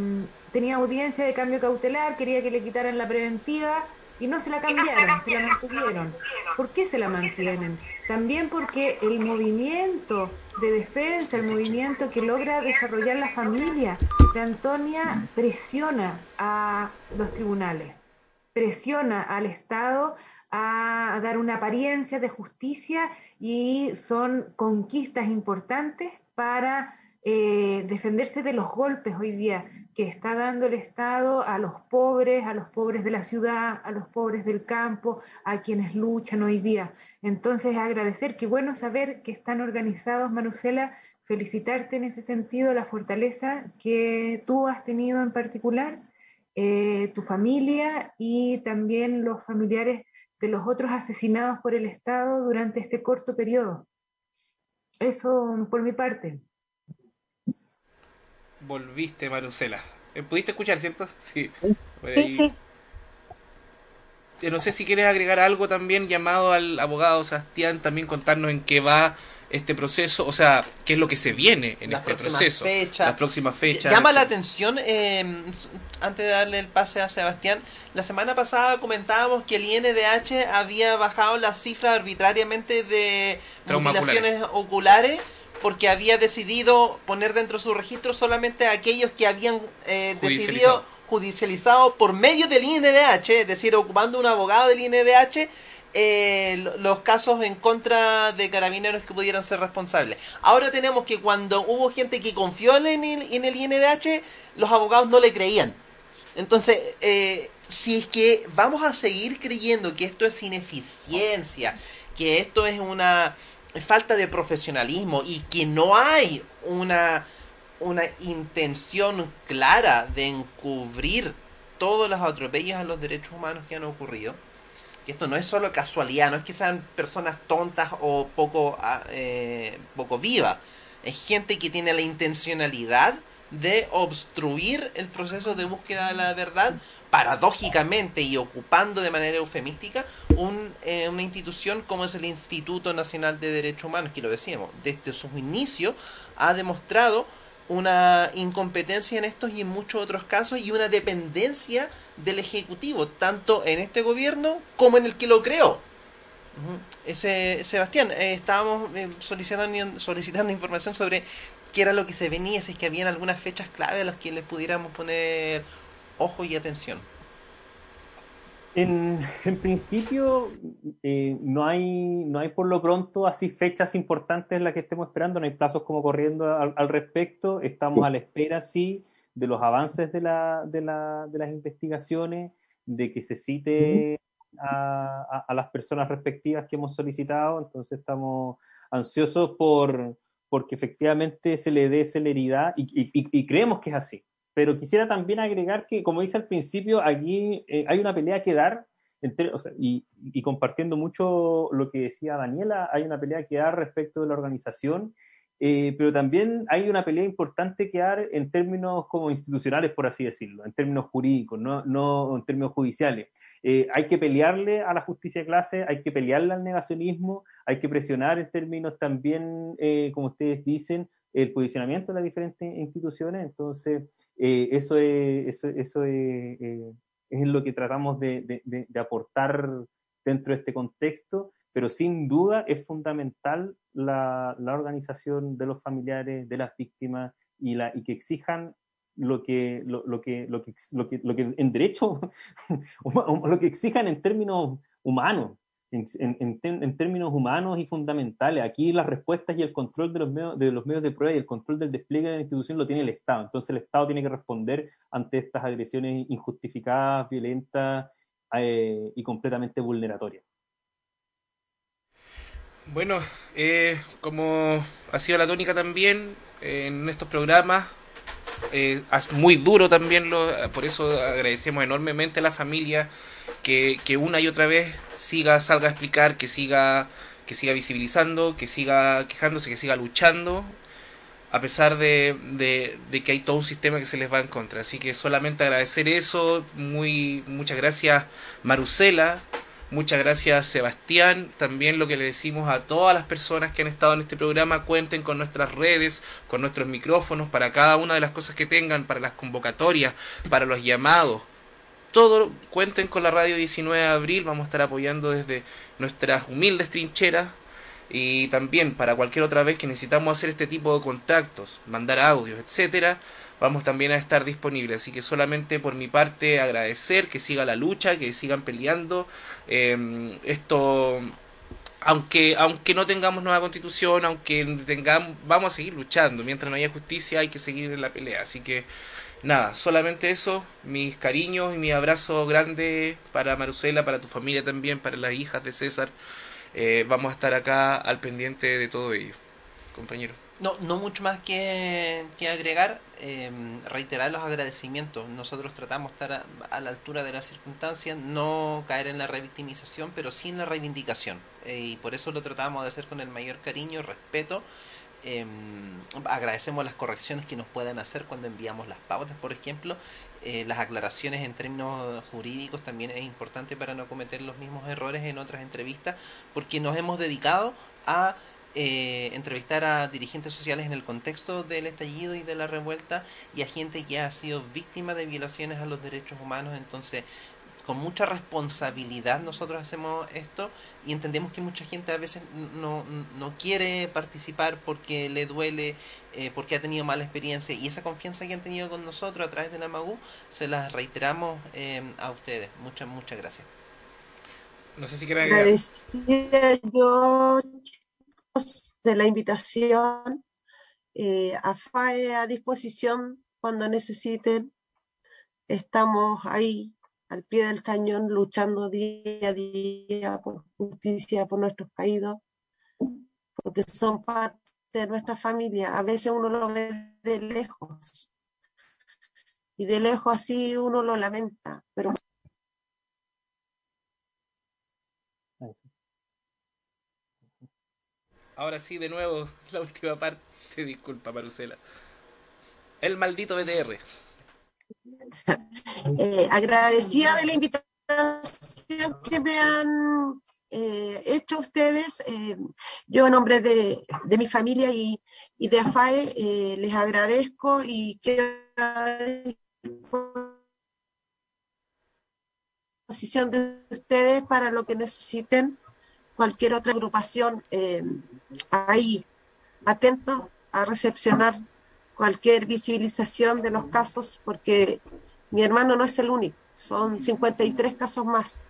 tenía audiencia de cambio cautelar, quería que le quitaran la preventiva y no se la cambiaron, se la mantuvieron. ¿Por qué se la mantienen? También porque el movimiento de defensa, el movimiento que logra desarrollar la familia de Antonia presiona a los tribunales, presiona al Estado a dar una apariencia de justicia y son conquistas importantes para eh, defenderse de los golpes hoy día que está dando el Estado a los pobres, a los pobres de la ciudad, a los pobres del campo, a quienes luchan hoy día. Entonces, agradecer, qué bueno saber que están organizados, Manucela, felicitarte en ese sentido, la fortaleza que tú has tenido en particular, eh, tu familia y también los familiares de los otros asesinados por el Estado durante este corto periodo. Eso por mi parte. Volviste, Marusela. Eh, ¿Pudiste escuchar, cierto? Sí. Sí, sí. No sé si quieres agregar algo también llamado al abogado Sebastián, también contarnos en qué va este proceso, o sea, qué es lo que se viene en Las este proceso. fechas. Las próximas fechas. Llama la atención, eh, antes de darle el pase a Sebastián, la semana pasada comentábamos que el INDH había bajado la cifra arbitrariamente de Trauma mutilaciones oculares porque había decidido poner dentro de su registro solamente a aquellos que habían eh, decidido Judicializado. por medio del INDH, es decir, ocupando un abogado del INDH, eh, lo- los casos en contra de carabineros que pudieran ser responsables. Ahora tenemos que cuando hubo gente que confió en el, en el INDH, los abogados no le creían. Entonces, eh, si es que vamos a seguir creyendo que esto es ineficiencia, que esto es una falta de profesionalismo y que no hay una, una intención clara de encubrir todos los atropellos a los derechos humanos que han ocurrido, esto no es solo casualidad, no es que sean personas tontas o poco, ah, eh, poco vivas, es gente que tiene la intencionalidad de obstruir el proceso de búsqueda de la verdad, paradójicamente y ocupando de manera eufemística un, eh, una institución como es el Instituto Nacional de Derechos Humanos, que lo decíamos, desde sus inicios ha demostrado una incompetencia en estos y en muchos otros casos y una dependencia del Ejecutivo, tanto en este gobierno como en el que lo creó. Ese, Sebastián, eh, estábamos eh, solicitando, solicitando información sobre qué era lo que se venía, si es que habían algunas fechas clave a las que le pudiéramos poner ojo y atención. En, en principio, eh, no, hay, no hay por lo pronto así fechas importantes en las que estemos esperando, no hay plazos como corriendo al, respecto, estamos a la espera, sí, de los avances de, la, de, la, de las investigaciones, de que se cite a, a- las personas respectivas que hemos solicitado, entonces estamos ansiosos por porque efectivamente se le dé celeridad y- y creemos que es así. Pero quisiera también agregar que, como dije al principio, aquí eh, hay una pelea que dar, entre- o sea, y, y compartiendo mucho lo que decía Daniela, hay una pelea que dar respecto de la organización, eh, pero también hay una pelea importante que dar en términos como institucionales, por así decirlo, en términos jurídicos, no, no en términos judiciales. Eh, hay que pelearle a la justicia de clase, hay que pelearle al negacionismo, hay que presionar en términos también, eh, como ustedes dicen, el posicionamiento de las diferentes instituciones. Entonces, eh, eso, es, eso, eso es, eh, lo que tratamos de- de aportar dentro de este contexto, pero sin duda es fundamental la, la organización de los familiares, de las víctimas y, la, y que exijan lo que, lo, lo que, lo que, lo que, lo que en derecho, lo que exijan en términos humanos, en, en- en términos humanos y fundamentales. Aquí las respuestas y el control de los, medios, de los medios de prueba y el control del despliegue de la institución lo tiene el Estado. Entonces el Estado tiene que responder ante estas agresiones injustificadas, violentas eh, y completamente vulneratorias. Bueno, eh, como ha sido la tónica también eh, en estos programas, eh, muy duro también, lo, por eso agradecemos enormemente a la familia que, que una y otra vez siga, salga a explicar, que siga, que siga visibilizando, que siga quejándose, que siga luchando, a pesar de, de, de que hay todo un sistema que se les va en contra. Así que solamente agradecer eso, muy muchas gracias Marusela, Muchas gracias Sebastián. También lo que le decimos a todas las personas que han estado en este programa, cuenten con nuestras redes, con nuestros micrófonos, para cada una de las cosas que tengan, para las convocatorias, para los llamados. Todo cuenten con la radio 19 de abril, vamos a estar apoyando desde nuestras humildes trincheras y también para cualquier otra vez que necesitamos hacer este tipo de contactos, mandar audios, etcétera, vamos también a estar disponibles. Así que solamente por mi parte agradecer que siga la lucha, que sigan peleando. Eh, esto, aunque, aunque no tengamos nueva constitución, aunque tengamos, vamos a seguir luchando. Mientras no haya justicia hay que seguir en la pelea. Así que nada, solamente eso, mis cariños y mi abrazo grande para Marcela, para tu familia también, para las hijas de César. Eh, vamos a estar acá al pendiente de todo ello, compañero. No, no mucho más que, que agregar, eh, reiterar los agradecimientos. Nosotros tratamos de estar a, la altura de las circunstancias, no caer en la revictimización, pero sí en la reivindicación. Eh, y por eso lo tratamos de hacer con el mayor cariño, respeto. Eh, agradecemos las correcciones que nos puedan hacer cuando enviamos las pautas, por ejemplo. Eh, las aclaraciones en términos jurídicos también es importante para no cometer los mismos errores en otras entrevistas, porque nos hemos dedicado a eh, entrevistar a dirigentes sociales en el contexto del estallido y de la revuelta y a gente que ha sido víctima de violaciones a los derechos humanos. Entonces, con mucha responsabilidad nosotros hacemos esto y entendemos que mucha gente a veces no, no quiere participar porque le duele, eh, porque ha tenido mala experiencia y esa confianza que han tenido con nosotros a través de la MAGU se las reiteramos eh, a ustedes. Muchas, muchas gracias. No sé si quieren agregar. yo de la invitación eh, a FAE a disposición cuando necesiten. Estamos ahí al pie del cañón luchando día a día por justicia, por nuestros caídos, porque son parte de nuestra familia. A veces uno lo ve de lejos y de lejos así uno lo lamenta, pero Ahora sí, de nuevo, la última parte. Disculpa, Marusela. El maldito BTR. Eh, agradecida de la invitación que me han eh, hecho ustedes. Eh, yo, en nombre de, de mi familia y, y de AFAE, eh, les agradezco y quedo a disposición de ustedes para lo que necesiten. Cualquier otra agrupación eh, ahí, atentos a recepcionar cualquier visibilización de los casos, porque mi hermano no es el único, son 53 casos más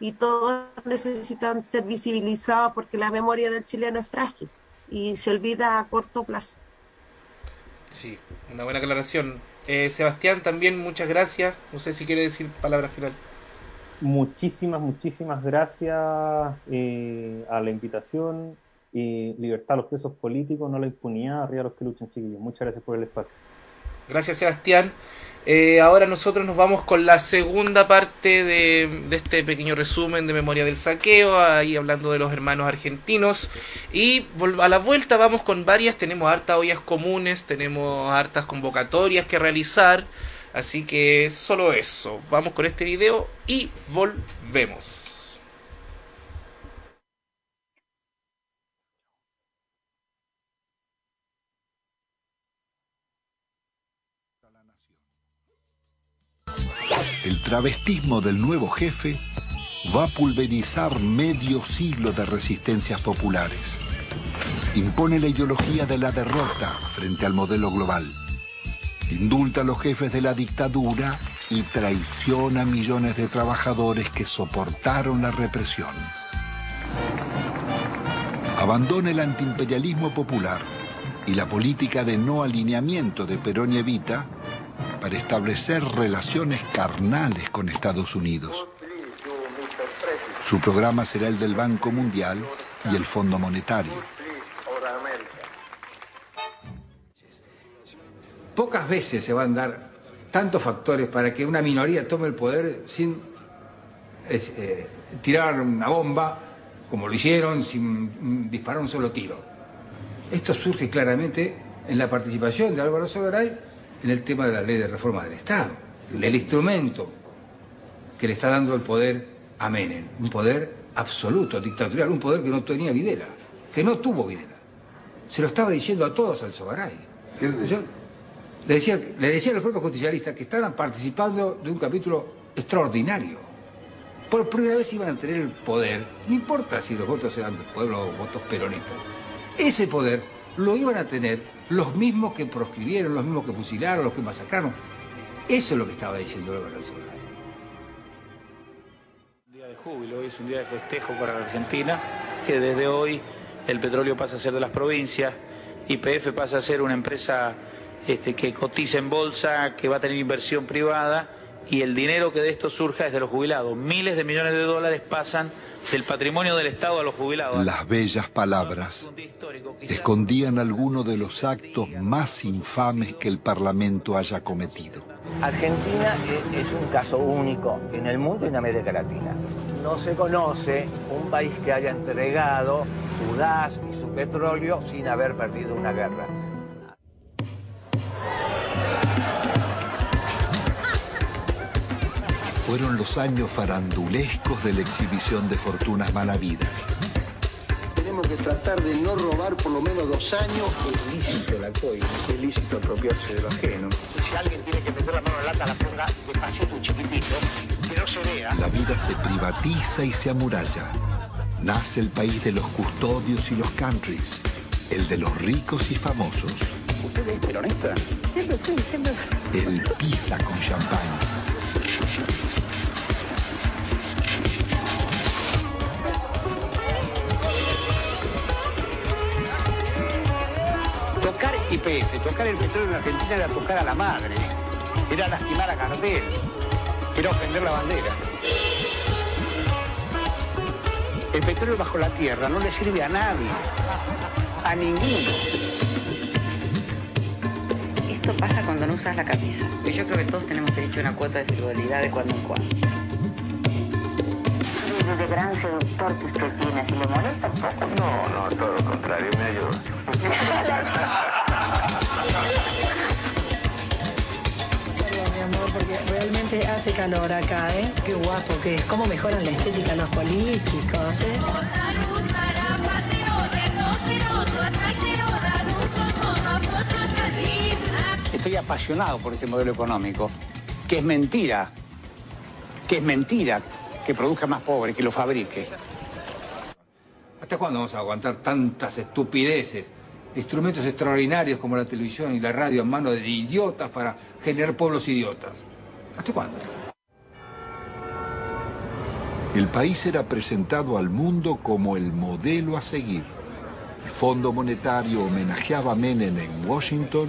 y todos necesitan ser visibilizados porque la memoria del chileno es frágil y se olvida a corto plazo. Sí, una buena aclaración. Eh, Sebastián, también muchas gracias. No sé si quiere decir palabra final. Muchísimas, muchísimas gracias eh, a la invitación. Y libertad a los presos políticos, no la impunidad, arriba a los que luchan, chiquillos. Muchas gracias por el espacio. Gracias, Sebastián. Eh, ahora nosotros nos vamos con la segunda parte de, de, este pequeño resumen de Memoria del Saqueo, ahí hablando de los hermanos argentinos. Y a la vuelta vamos con varias, tenemos hartas ollas comunes, tenemos hartas convocatorias que realizar. Así que solo eso. Vamos con este video y volvemos. El travestismo del nuevo jefe va a pulverizar medio siglo de resistencias populares. Impone la ideología de la derrota frente al modelo global. Indulta a los jefes de la dictadura y traiciona a millones de trabajadores que soportaron la represión. Abandona el antiimperialismo popular y la política de no alineamiento de Perón y Evita para establecer relaciones carnales con Estados Unidos. Su programa será el del Banco Mundial y el Fondo Monetario. Pocas veces se van a dar tantos factores para que una minoría tome el poder sin eh, tirar una bomba, como lo hicieron, sin disparar un solo tiro. Esto surge claramente en la participación de Álvaro Sogaray en el tema de la ley de reforma del Estado, el instrumento que le está dando el poder a Menem, un poder absoluto, dictatorial, un poder que no tenía Videla, que no tuvo Videla. Se lo estaba diciendo a todos al Sogaray. Le decía, le decía a los propios justicialistas que estaban participando de un capítulo extraordinario. Por primera vez iban a tener el poder, no importa si los votos eran del pueblo o votos peronistas, ese poder lo iban a tener los mismos que proscribieron, los mismos que fusilaron, los que masacraron. Eso es lo que estaba diciendo Álvaro Alzogaray. Un día de júbilo, hoy es un día de festejo para la Argentina, que desde hoy el petróleo pasa a ser de las provincias, YPF pasa a ser una empresa este, que cotiza en bolsa, que va a tener inversión privada y el dinero que de esto surja es de los jubilados. Miles de millones de dólares pasan del patrimonio del Estado a los jubilados. Las bellas palabras escondían algunos de los actos más infames que el Parlamento haya cometido. Argentina e- es un caso único en el mundo y en América Latina. No se conoce un país que haya entregado su gas y su petróleo sin haber perdido una guerra. Fueron los años farandulescos de la exhibición de fortunas malavidas. Tenemos que tratar de no robar por lo menos dos años. Es lícito la coima, es lícito apropiarse de lo ajeno. Si alguien tiene que meter la mano en la lata, la ponga despacito un chiquitito, que no se vea. La vida se privatiza y se amuralla. Nace el país de los custodios y los countries, el de los ricos y famosos. ¿Usted es peronista? Siempre sí, siempre. El pisa con champán. Tocar el petróleo en Argentina era tocar a la madre, era lastimar a Gardel, era ofender la bandera. El petróleo bajo la tierra no le sirve a nadie, a ninguno. Esto pasa cuando no usas la camisa. Y yo creo que todos tenemos derecho a una cuota de frivolidad de cuando en cuando. de gran seductor que usted tiene, si le molesta un poco. No, no, todo lo contrario, me ayuda. realmente hace calor acá, ¿eh? Qué guapo que es. Cómo mejoran la estética los políticos, ¿eh? Estoy apasionado por este modelo económico, que es mentira, que es mentira que produzca más pobres, que lo fabrique. ¿Hasta cuándo vamos a aguantar tantas estupideces? Instrumentos extraordinarios como la televisión y la radio en manos de idiotas para generar pueblos idiotas. ¿Hasta cuándo? El país era presentado al mundo como el modelo a seguir. El Fondo Monetario homenajeaba a Menem en Washington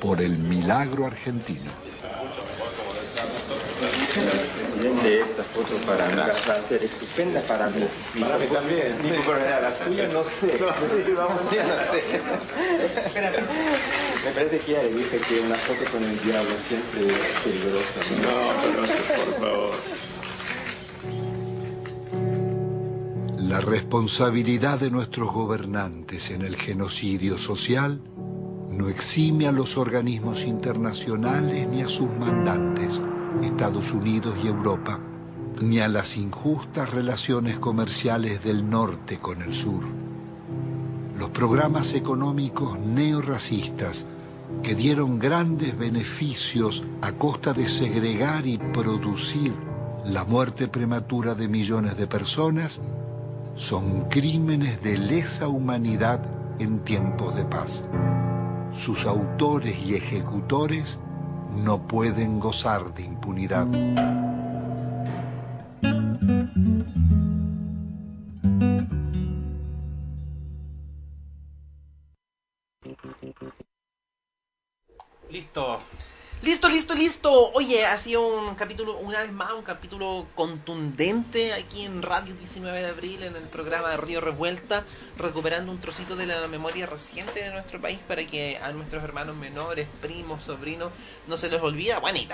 por el milagro argentino. De esta foto para mí va a ser estupenda para mí. Para mí también. Digo, pero la suya no sé. No sé, vamos a Me parece que ya le dije que una foto con el diablo siempre es peligrosa. No, pero por favor. La responsabilidad de nuestros gobernantes en el genocidio social no exime a los organismos internacionales ni a sus mandantes, Estados Unidos y Europa, ni a las injustas relaciones comerciales del norte con el sur. Los programas económicos neorracistas que dieron grandes beneficios a costa de segregar y producir la muerte prematura de millones de personas son crímenes de lesa humanidad en tiempos de paz. Sus autores y ejecutores no pueden gozar de impunidad. Oye, ha sido un capítulo, una vez más, un capítulo contundente aquí en Radio 19 de Abril, en el programa de Río Revuelta, recuperando un trocito de la memoria reciente de nuestro país para que a nuestros hermanos menores, primos, sobrinos, no se les olvida, bueno, y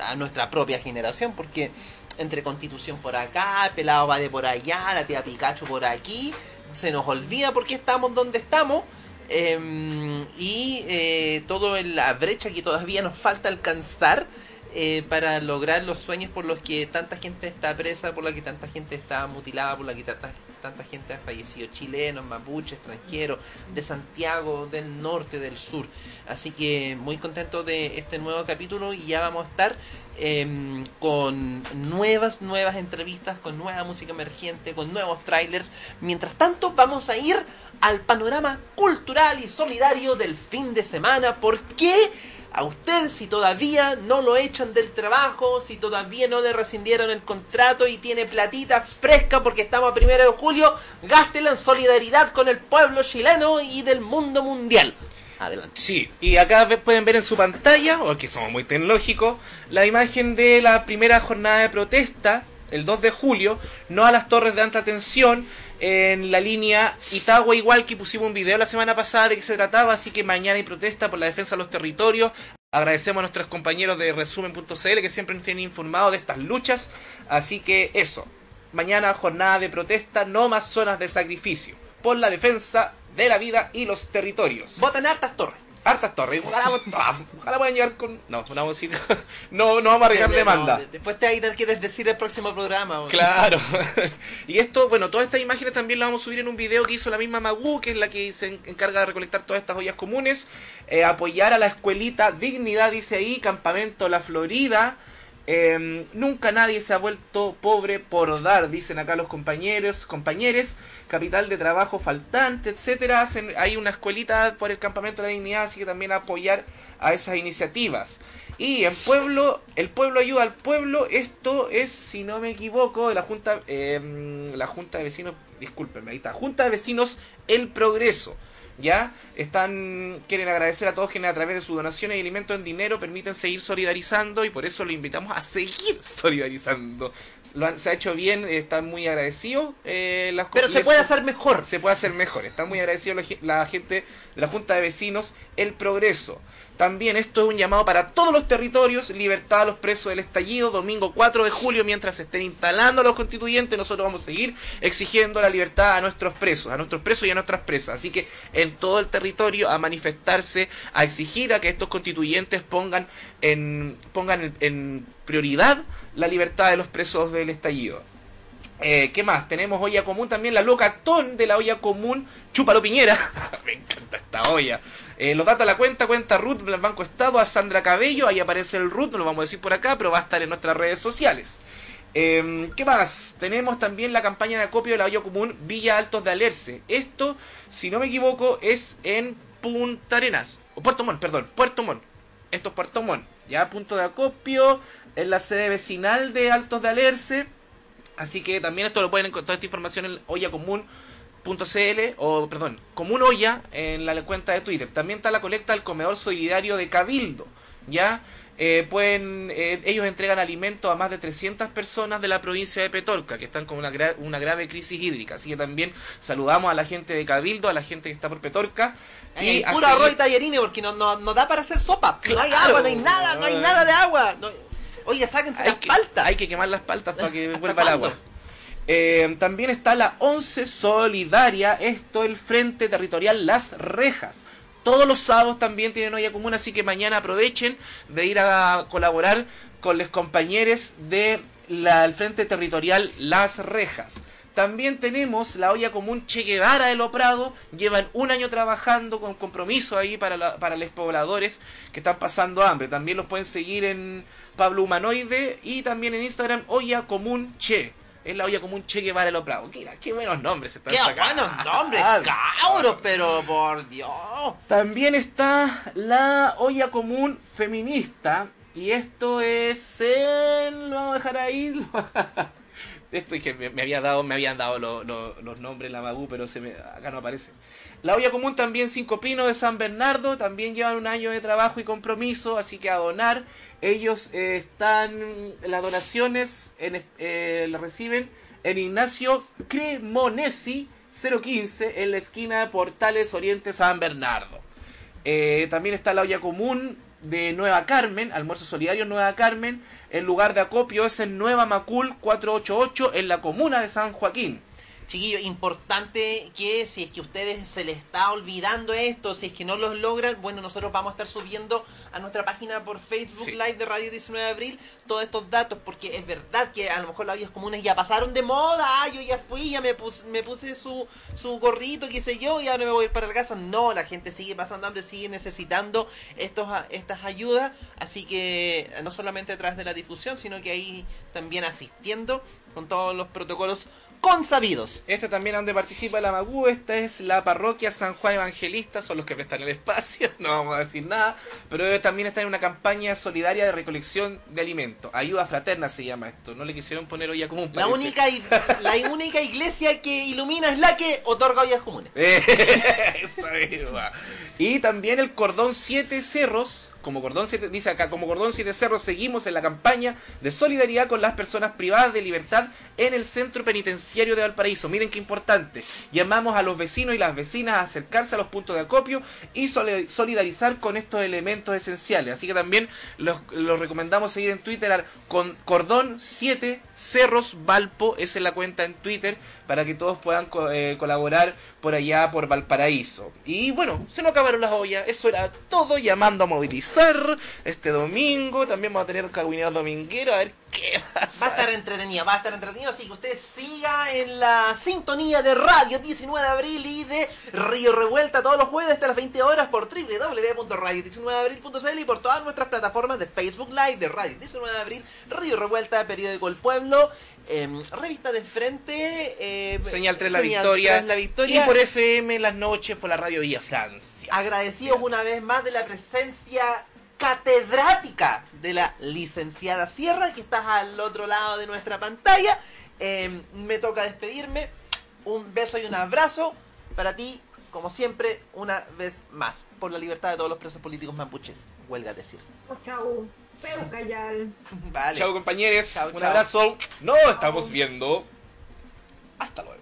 a nuestra propia generación, porque entre Constitución por acá, Pelado va de por allá, la tía Pikachu por aquí, se nos olvida por qué estamos donde estamos. Eh, y eh, todo en la brecha que todavía nos falta alcanzar eh, para lograr los sueños por los que tanta gente está presa, por la que tanta gente está mutilada, por la que tanta, tanta gente ha fallecido, chilenos, mapuches, extranjeros, de Santiago, del norte, del sur. Así que muy contento de este nuevo capítulo y ya vamos a estar em, con nuevas, nuevas entrevistas, con nueva música emergente, con nuevos trailers. Mientras tanto, vamos a ir al panorama cultural y solidario del fin de semana. ¿Por qué? A usted, si todavía no lo echan del trabajo, si todavía no le rescindieron el contrato y tiene platita fresca porque estamos a primero de julio, gástela en solidaridad con el pueblo chileno y del mundo mundial. Adelante. Sí, y acá pueden ver en su pantalla, porque somos muy tecnológicos, la imagen de la primera jornada de protesta, el 2 de julio, no a las torres de alta tensión, en la línea Itagua igual que pusimos un video la semana pasada de qué se trataba, así que mañana hay protesta por la defensa de los territorios. Agradecemos a nuestros compañeros de resumen.cl que siempre nos tienen informados de estas luchas, así que eso, mañana jornada de protesta, no más zonas de sacrificio, por la defensa de la vida y los territorios. Voten hartas torres. Hartas torres. Ojalá, ojalá puedan llegar con. No, no vamos a decir- No, no vamos a arriesgar demanda. de- después te hay que desdecir el próximo programa. Claro. y esto, bueno, todas estas imágenes también las vamos a subir en un video que hizo la misma Magu, que es la que se en- encarga de recolectar todas estas ollas comunes. Eh, apoyar a la escuelita Dignidad, dice ahí, Campamento La Florida. Eh, nunca nadie se ha vuelto pobre por dar, dicen acá los compañeros, compañeros, capital de trabajo faltante, etcétera. Hacen, hay una escuelita por el campamento de la dignidad, así que también apoyar a esas iniciativas. Y en pueblo, el pueblo ayuda al pueblo, esto es, si no me equivoco, de la Junta, eh, la Junta de Vecinos, discúlpenme, ahí está, Junta de Vecinos El Progreso. ¿Ya? Están, quieren agradecer a todos quienes a través de sus donaciones y alimentos en dinero permiten seguir solidarizando y por eso lo invitamos a seguir solidarizando. Lo han- se ha hecho bien, están muy agradecidos. eh, las Pero se puede hacer mejor. Se puede hacer mejor. Están muy agradecidos la, la gente de la Junta de Vecinos El Progreso. También esto es un llamado para todos los territorios, libertad a los presos del estallido, domingo 4 de julio, mientras se estén instalando los constituyentes, nosotros vamos a seguir exigiendo la libertad a nuestros presos, a nuestros presos y a nuestras presas. Así que en todo el territorio a manifestarse, a exigir a que estos constituyentes pongan en, pongan en, prioridad la libertad de los presos del estallido. Eh, ¿Qué más? Tenemos olla común también, la locatón de la olla común, Chúpalo Piñera. Me encanta esta olla. Eh, los datos a la cuenta, cuenta Ruth del Banco Estado, a Sandra Cabello, ahí aparece el Ruth, no lo vamos a decir por acá, pero va a estar en nuestras redes sociales. Eh, ¿Qué más? Tenemos también la campaña de acopio de la olla común Villa Altos de Alerce. Esto, si no me equivoco, es en Punta Arenas. O Puerto Montt, perdón, Puerto Montt. Esto es Puerto Montt. Ya, punto de acopio, en la sede vecinal de Altos de Alerce. Así que también esto lo pueden encontrar esta información en ollacomún.cl o perdón, Común Olla en la cuenta de Twitter. También está la colecta del comedor solidario de Cabildo, ¿ya? Eh, pueden eh, ellos entregan alimentos a más de 300 personas de la provincia de Petorca que están con una, gra- una grave crisis hídrica. Así que también saludamos a la gente de Cabildo, a la gente que está por Petorca Y a puro arroz y tallarines porque no, no, no da para hacer sopa. No hay Claro. agua, no hay nada, no hay nada de agua. No- Oye, sáquense las paltas. Hay que quemar las paltas para que vuelva el agua. Eh, también está la 11 Solidaria, esto el Frente Territorial Las Rejas. Todos los sábados también tienen olla común, así que mañana aprovechen de ir a colaborar con los compañeros del Frente Territorial Las Rejas. También tenemos la olla común Che Guevara de Lo Prado. Llevan un año trabajando con compromiso ahí para, la- para los pobladores que están pasando hambre. También los pueden seguir en Pablo Humanoide y también en Instagram olla común Che. Es la olla común Che Guevara de Lo Prado. Mira, qué buenos nombres se están Qué sacando. buenos nombres, cabros, pero por Dios. También está la olla común feminista. Y esto es. Lo vamos a dejar ahí. Esto dije, me, me había dado, me habían dado lo- lo- los nombres la Magú, pero se me, acá no aparece. La olla común también Cinco Pinos de San Bernardo, también llevan un año de trabajo y compromiso, así que a donar. Ellos eh, están, las donaciones en, eh, las reciben en Ignacio Cremonesi 015 en la esquina de Portales Oriente San Bernardo. Eh, también está la olla común de Nueva Carmen, almuerzo solidario Nueva Carmen. El lugar de acopio es en Nueva Macul 488 en la comuna de San Joaquín. Chiquillos, importante que si es que a ustedes se les está olvidando esto, si es que no los logran, bueno, nosotros vamos a estar subiendo a nuestra página por Facebook Sí. Live de Radio 19 de Abril todos estos datos, porque es verdad que a lo mejor las ollas comunes ya pasaron de moda, ah, yo ya fui, ya me puse, me puse su, su gorrito, qué sé yo, y ahora me voy para el casa. No, la gente sigue pasando hambre, sigue necesitando estos, estas ayudas, así que no solamente a través de la difusión, sino que ahí también asistiendo con todos los protocolos consabidos. Esta también donde participa la Magú, esta es la parroquia San Juan Evangelista, son los que prestan el espacio, no vamos a decir nada, pero también están en una campaña solidaria de recolección de alimentos. Ayuda fraterna se llama esto, no le quisieron poner olla común. La única, la única iglesia que ilumina es la que otorga ollas comunes. Y también el cordón siete cerros, como cordón siete, dice acá, como cordón siete cerros seguimos en la campaña de solidaridad con las personas privadas de libertad en el centro penitenciario de Valparaíso. Miren qué importante. Llamamos a los vecinos y las vecinas a acercarse a los puntos de acopio y soli- solidarizar con estos elementos esenciales. Así que también los, los recomendamos seguir en Twitter al con cordón 7 cerros Valpo, esa es la cuenta en Twitter para que todos puedan co- eh, colaborar por allá por Valparaíso. Y bueno, se nos acabaron las ollas, eso era todo, llamando a movilizar este domingo, también vamos a tener cabineros dominguero, a ver qué pasa. Va a estar entretenido, va a estar entretenido, así que usted siga en la sintonía de Radio 19 de Abril y de Río Revuelta todos los jueves hasta las 20 horas por www.radio19deabril.cl y por todas nuestras plataformas de Facebook Live de Radio 19 de Abril, Río Revuelta, Periódico El Pueblo, em, Revista de Frente, eh, Señal 3 la, Señal victoria, 3 La Victoria. y por FM en las noches por la radio Villa Francia. Agradecidos una vez más de la presencia catedrática de la licenciada Sierra, que estás al otro lado de nuestra pantalla. Em, me toca despedirme. Un beso y un abrazo para ti, como siempre, una vez más, por la libertad de todos los presos políticos mapuches, huelga decir. Oh, chao. Chao compañeros, un abrazo. No estamos viendo. Hasta luego.